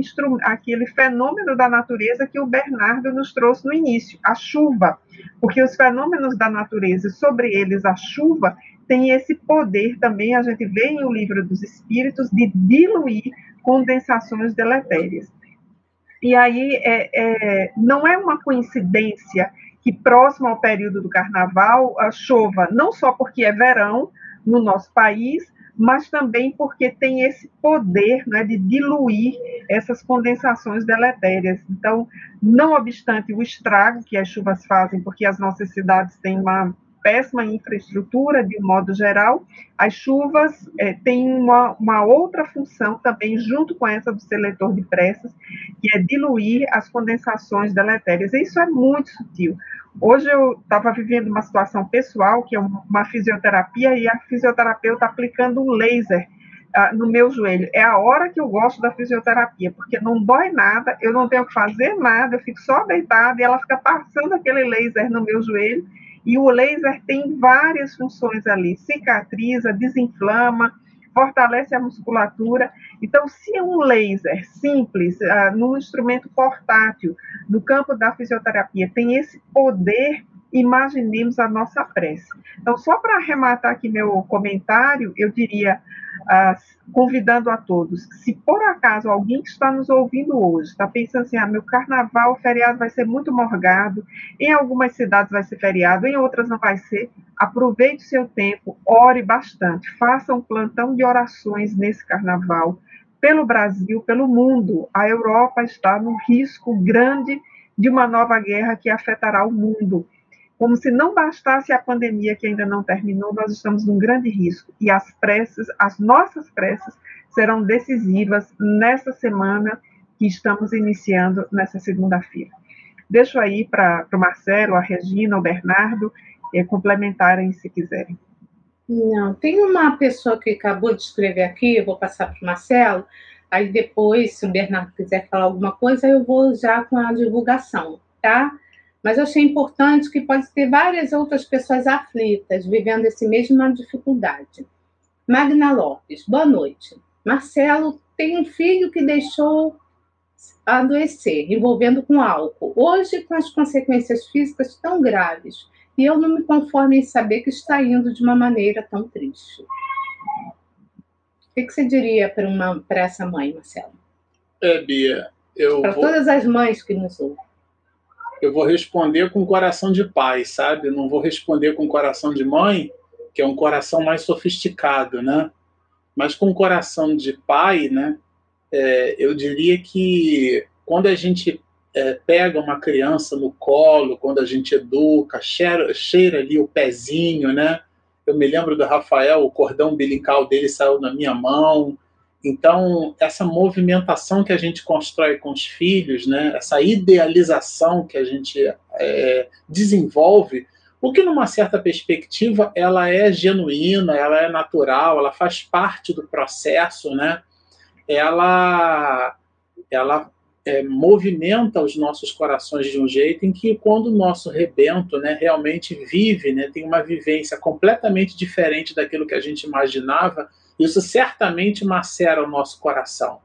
aquele fenômeno da natureza que o Bernardo nos trouxe no início, a chuva, porque os fenômenos da natureza, sobre eles a chuva, tem esse poder também, a gente vê em O Livro dos Espíritos, de diluir condensações deletérias. E aí, é, é, não é uma coincidência que próximo ao período do carnaval chova, não só porque é verão no nosso país, mas também porque tem esse poder né, de diluir essas condensações deletérias. Então, não obstante o estrago que as chuvas fazem, porque as nossas cidades têm uma péssima infraestrutura, de um modo geral, as chuvas é, têm uma, uma, outra função também, junto com essa do seletor de pressas, que é diluir as condensações deletérias. E isso é muito sutil. Hoje eu estava vivendo uma situação pessoal, que é uma fisioterapia, e a fisioterapeuta aplicando um laser uh, no meu joelho. É a hora que eu gosto da fisioterapia, porque não dói nada, eu não tenho que fazer nada, eu fico só deitada e ela fica passando aquele laser no meu joelho e o laser tem várias funções ali: cicatriza, desinflama, fortalece a musculatura. Então, se é um laser simples, uh, num instrumento portátil, no campo da fisioterapia, tem esse poder, imaginemos a nossa prece. Então, só para arrematar aqui meu comentário, eu diria uh, convidando a todos, se por acaso alguém que está nos ouvindo hoje está pensando assim, ah, meu carnaval, feriado vai ser muito morgado, em algumas cidades vai ser feriado, em outras não vai ser, aproveite o seu tempo, ore bastante, faça um plantão de orações nesse carnaval, pelo Brasil, pelo mundo. A Europa está num risco grande de uma nova guerra que afetará o mundo. Como se não bastasse a pandemia que ainda não terminou, nós estamos num grande risco. E as preces, as nossas preces, serão decisivas nessa semana que estamos iniciando nessa segunda-feira. Deixo aí para o Marcelo, a Regina, o Bernardo eh, complementarem se quiserem. Não, tem uma pessoa que acabou de escrever aqui, eu vou passar para o Marcelo, aí depois, se o Bernardo quiser falar alguma coisa, eu vou já com a divulgação, tá? Mas eu achei importante que pode ter várias outras pessoas aflitas, vivendo essa mesma dificuldade. Magna Lopes, boa noite. Marcelo tem um filho que deixou adoecer, envolvendo com álcool. Hoje, com as consequências físicas tão graves, e eu não me conformo em saber que está indo de uma maneira tão triste. O que, que você diria para essa mãe, Marcelo? É, Bia, eu. Para vou... todas as mães que nos ouvem eu vou responder com coração de pai, sabe? não vou responder com coração de mãe, que é um coração mais sofisticado, né? Mas com coração de pai, né? É, eu diria que quando a gente é, pega uma criança no colo, quando a gente educa, cheira, cheira ali o pezinho, né? Eu me lembro do Rafael, o cordão umbilical dele saiu na minha mão, então, essa movimentação que a gente constrói com os filhos, né, essa idealização que a gente é, desenvolve, o que numa certa perspectiva ela é genuína, ela é natural, ela faz parte do processo, né? Ela, ela é, movimenta os nossos corações de um jeito em que quando o nosso rebento, né, realmente vive, né, tem uma vivência completamente diferente daquilo que a gente imaginava, isso certamente macera o nosso coração.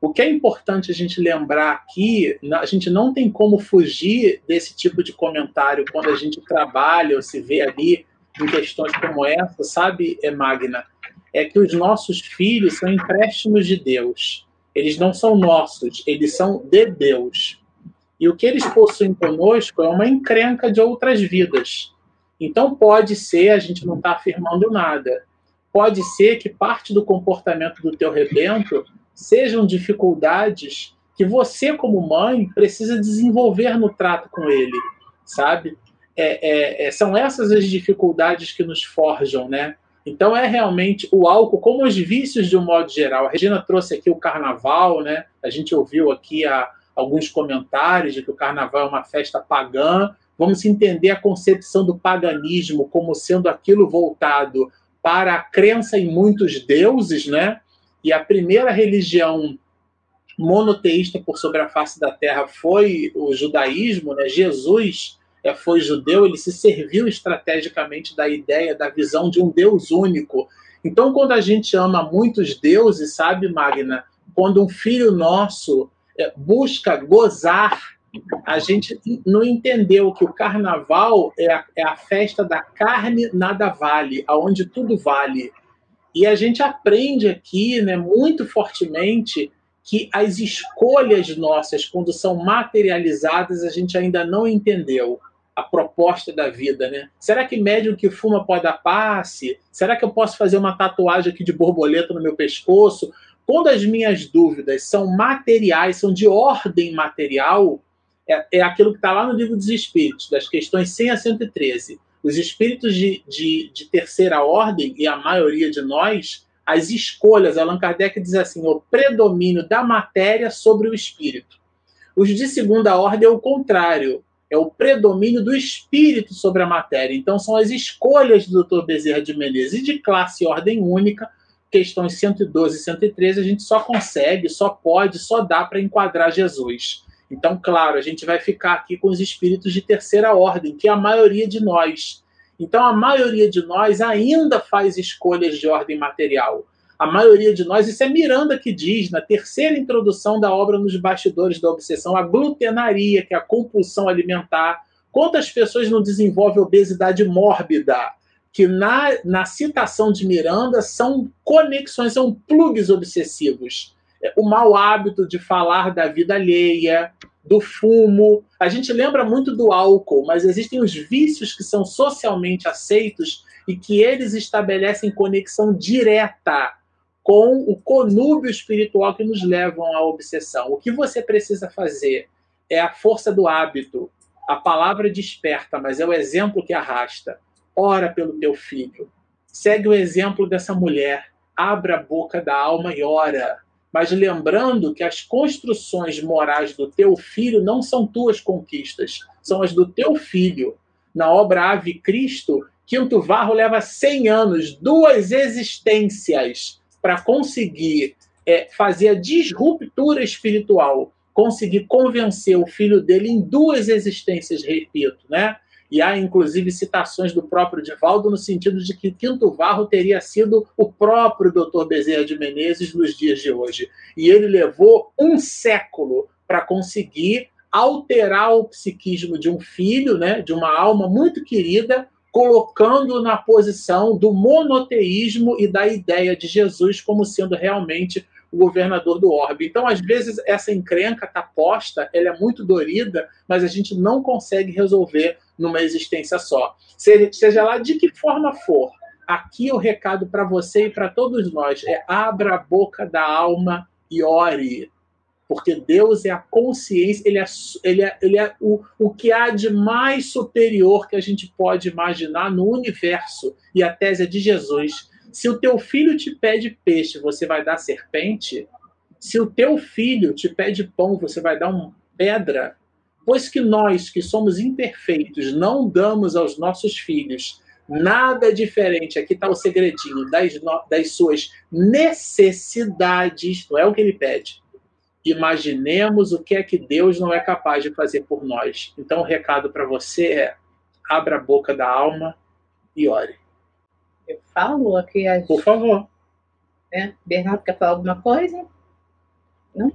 O que é importante a gente lembrar aqui, a gente não tem como fugir desse tipo de comentário quando a gente trabalha ou se vê ali em questões como essa, sabe, é Magna? É que os nossos filhos são empréstimos de Deus. Eles não são nossos, eles são de Deus. E o que eles possuem conosco é uma encrenca de outras vidas. Então pode ser, a gente não está afirmando nada, pode ser que parte do comportamento do teu rebento sejam dificuldades que você, como mãe, precisa desenvolver no trato com ele, sabe? É, é, é, são essas as dificuldades que nos forjam, né? Então é realmente o álcool, como os vícios de um modo geral. A Regina trouxe aqui o carnaval, né? A gente ouviu aqui a, alguns comentários de que o carnaval é uma festa pagã. Vamos entender a concepção do paganismo como sendo aquilo voltado para a crença em muitos deuses, né? E a primeira religião monoteísta por sobre a face da terra foi o judaísmo, né? Jesus é, foi judeu, ele se serviu estrategicamente da ideia, da visão de um Deus único. Então, quando a gente ama muitos deuses, sabe, Magna, quando um filho nosso é, busca gozar a gente não entendeu que o carnaval é a, é a festa da carne nada vale, aonde tudo vale. E a gente aprende aqui, né, muito fortemente, que as escolhas nossas, quando são materializadas, a gente ainda não entendeu. a proposta da vida, né? Será que médium que fuma pode dar passe? Será que eu posso fazer uma tatuagem aqui de borboleta no meu pescoço? Quando as minhas dúvidas são materiais, são de ordem material, é, é aquilo que está lá no livro dos Espíritos, das questões 100 a 113. Os espíritos de, de, de terceira ordem, e a maioria de nós, as escolhas, Allan Kardec diz assim, o predomínio da matéria sobre o espírito. Os de segunda ordem é o contrário, é o predomínio do espírito sobre a matéria. Então, são as escolhas do Dr. Bezerra de Menezes. E de classe ordem única, questões 112 e 113, a gente só consegue, só pode, só dá para enquadrar Jesus. Então, claro, a gente vai ficar aqui com os espíritos de terceira ordem, que é a maioria de nós. Então, a maioria de nós ainda faz escolhas de ordem material. A maioria de nós, isso é Miranda que diz, na terceira introdução da obra Nos Bastidores da Obsessão, a glutenaria, que é a compulsão alimentar. Quantas pessoas não desenvolvem obesidade mórbida? Que na, na citação de Miranda são conexões, são plugs obsessivos o mau hábito de falar da vida alheia, do fumo. A gente lembra muito do álcool, mas existem os vícios que são socialmente aceitos e que eles estabelecem conexão direta com o conúbio espiritual que nos levam à obsessão. O que você precisa fazer é a força do hábito. A palavra desperta, mas é o exemplo que arrasta. Ora pelo teu filho. Segue o exemplo dessa mulher. Abra a boca da alma e ora mas lembrando que as construções morais do teu filho não são tuas conquistas, são as do teu filho. Na obra Ave Cristo, Quinto Varro leva 100 anos, duas existências, para conseguir é, fazer a disruptura espiritual, conseguir convencer o filho dele em duas existências, repito, né? E há, inclusive, citações do próprio Divaldo no sentido de que Quinto Varro teria sido o próprio Dr. Bezerra de Menezes nos dias de hoje. E ele levou um século para conseguir alterar o psiquismo de um filho, né, de uma alma muito querida, colocando na posição do monoteísmo e da ideia de Jesus como sendo realmente o governador do orbe. Então, às vezes, essa encrenca está posta, ela é muito dorida, mas a gente não consegue resolver numa existência só. Seja lá de que forma for, aqui o recado para você e para todos nós é abra a boca da alma e ore. Porque Deus é a consciência, Ele é, ele é, ele é o, o que há de mais superior que a gente pode imaginar no universo. E a tese é de Jesus. Se o teu filho te pede peixe, você vai dar serpente? Se o teu filho te pede pão, você vai dar uma pedra? Pois que nós, que somos imperfeitos, não damos aos nossos filhos nada diferente, aqui está o segredinho, das, das suas necessidades, não é o que ele pede. Imaginemos o que é que Deus não é capaz de fazer por nós. Então, o recado para você é: abra a boca da alma e ore. Eu falo aqui. As... Por favor. É? Bernardo quer falar alguma coisa? Não?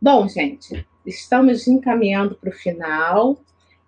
Bom, gente, estamos encaminhando para o final.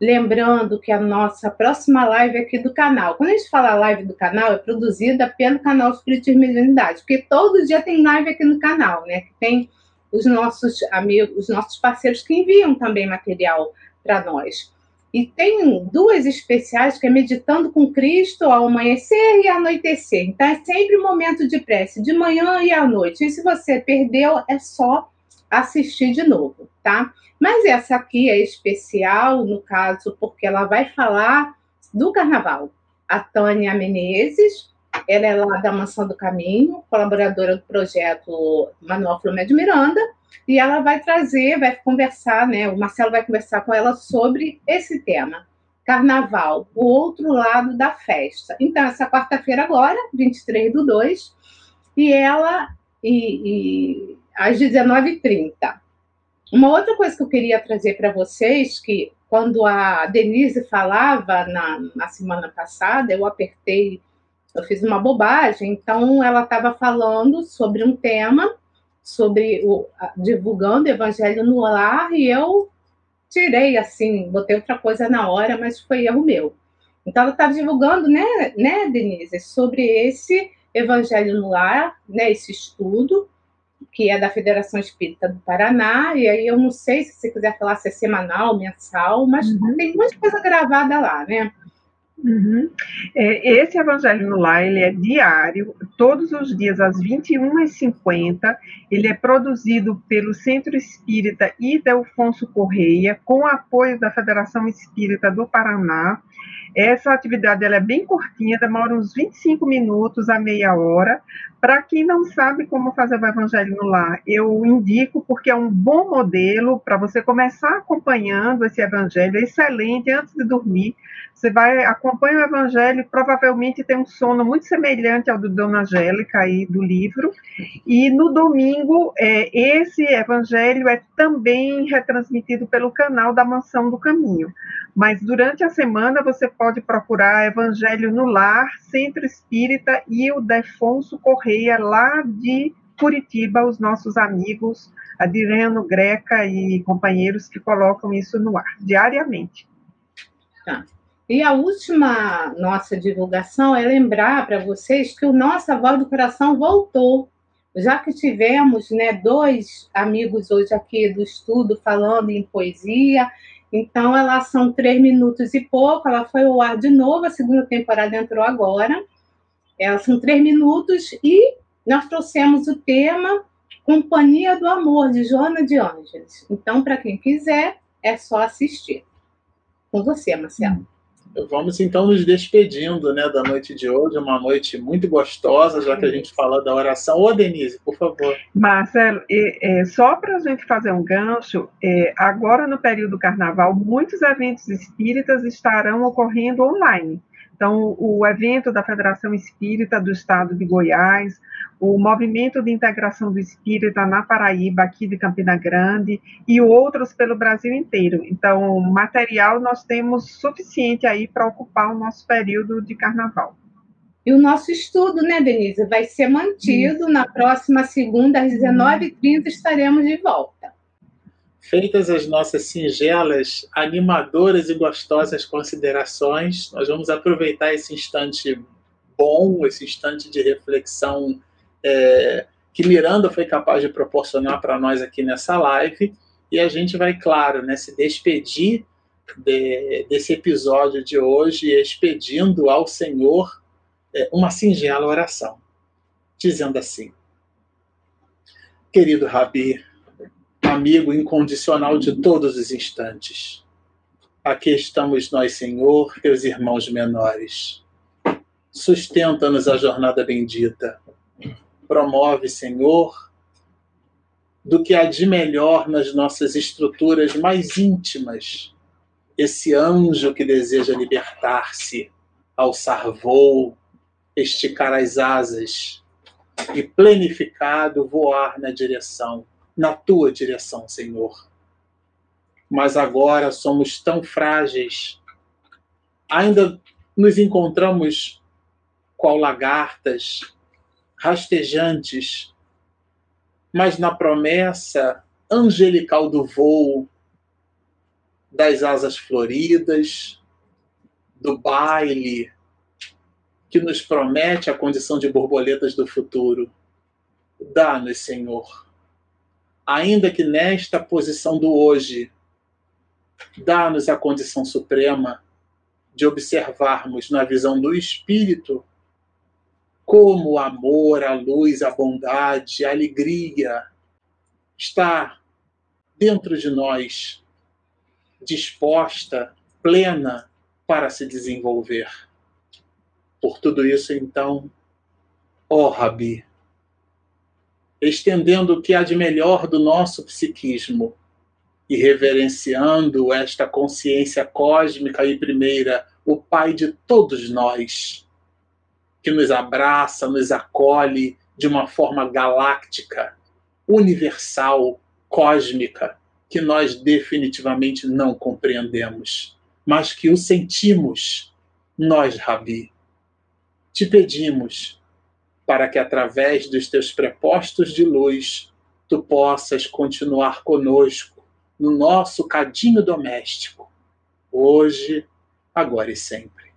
Lembrando que a nossa próxima live aqui do canal, quando a gente fala live do canal, é produzida pelo canal Espiritismo e Mediunidade, porque todo dia tem live aqui no canal, né? Tem os nossos amigos, os nossos parceiros que enviam também material para nós. E tem duas especiais que é Meditando com Cristo ao amanhecer e anoitecer. Então é sempre um momento de prece, de manhã e à noite. E se você perdeu, é só assistir de novo, tá? Mas essa aqui é especial, no caso, porque ela vai falar do carnaval. A Tânia Menezes, ela é lá da Mansão do Caminho, colaboradora do projeto Manuel Flumé de Miranda, e ela vai trazer, vai conversar, né? O Marcelo vai conversar com ela sobre esse tema. Carnaval, o outro lado da festa. Então, essa quarta-feira agora, 23 do 2, e ela e, e às 19h30. Uma outra coisa que eu queria trazer para vocês, que quando a Denise falava na, na semana passada, eu apertei, eu fiz uma bobagem, então ela estava falando sobre um tema, sobre o divulgando o evangelho no lar, e eu tirei assim, botei outra coisa na hora, mas foi erro meu. Então ela estava divulgando, né, né, Denise, sobre esse evangelho no lar, né, esse estudo, que é da Federação Espírita do Paraná, e aí eu não sei se você quiser falar se é semanal, mensal, mas uhum. tem muita coisa gravada lá, né? Uhum. É, esse Evangelho no Lar, ele é diário, todos os dias às 21h50, ele é produzido pelo Centro Espírita Idelfonso Correia, com apoio da Federação Espírita do Paraná, essa atividade ela é bem curtinha, demora uns 25 minutos a meia hora. Para quem não sabe como fazer o Evangelho no Lar, eu indico porque é um bom modelo para você começar acompanhando esse Evangelho, é excelente antes de dormir. Você vai acompanha o Evangelho, provavelmente tem um sono muito semelhante ao do Dona Angélica aí do livro. E no domingo, é, esse Evangelho é também retransmitido pelo canal da Mansão do Caminho. Mas durante a semana você pode procurar Evangelho no Lar, Centro Espírita e o Defonso Correia, lá de Curitiba, os nossos amigos Adriano Greca e companheiros que colocam isso no ar diariamente. Tá. E a última nossa divulgação é lembrar para vocês que o Nossa Voz do Coração voltou. Já que tivemos né, dois amigos hoje aqui do estudo falando em poesia, então, elas são três minutos e pouco. Ela foi ao ar de novo, a segunda temporada entrou agora. Elas são três minutos e nós trouxemos o tema Companhia do Amor, de Joana de Ângeles. Então, para quem quiser, é só assistir. Com você, Marcelo. Vamos então nos despedindo né, da noite de hoje, uma noite muito gostosa, já que a gente fala da oração. Ô, Denise, por favor. Marcelo, é, é, só para a gente fazer um gancho, é, agora no período do carnaval, muitos eventos espíritas estarão ocorrendo online. Então, o evento da Federação Espírita do Estado de Goiás, o Movimento de Integração do Espírita na Paraíba, aqui de Campina Grande, e outros pelo Brasil inteiro. Então, material nós temos suficiente aí para ocupar o nosso período de carnaval. E o nosso estudo, né, Denise, vai ser mantido. Isso. Na próxima segunda, às 19h30, estaremos de volta. Feitas as nossas singelas, animadoras e gostosas considerações, nós vamos aproveitar esse instante bom, esse instante de reflexão é, que Miranda foi capaz de proporcionar para nós aqui nessa live, e a gente vai, claro, né, se despedir de, desse episódio de hoje, expedindo ao Senhor é, uma singela oração, dizendo assim: Querido Rabi, amigo incondicional de todos os instantes. Aqui estamos nós, Senhor, teus irmãos menores. Sustenta-nos a jornada bendita. Promove, Senhor, do que há de melhor nas nossas estruturas mais íntimas, esse anjo que deseja libertar-se, alçar voo, esticar as asas e plenificado voar na direção na tua direção, Senhor. Mas agora somos tão frágeis, ainda nos encontramos qual lagartas, rastejantes, mas na promessa angelical do voo, das asas floridas, do baile, que nos promete a condição de borboletas do futuro. Dá-nos, Senhor, ainda que nesta posição do hoje, dá-nos a condição suprema de observarmos na visão do Espírito como o amor, a luz, a bondade, a alegria está dentro de nós, disposta, plena para se desenvolver. Por tudo isso, então, ó oh, Rabi, estendendo o que há de melhor do nosso psiquismo e reverenciando esta consciência cósmica e primeira, o Pai de todos nós, que nos abraça, nos acolhe de uma forma galáctica, universal, cósmica, que nós definitivamente não compreendemos, mas que o sentimos, nós, Rabi. Te pedimos para que através dos teus prepostos de luz tu possas continuar conosco no nosso cadinho doméstico, hoje, agora e sempre.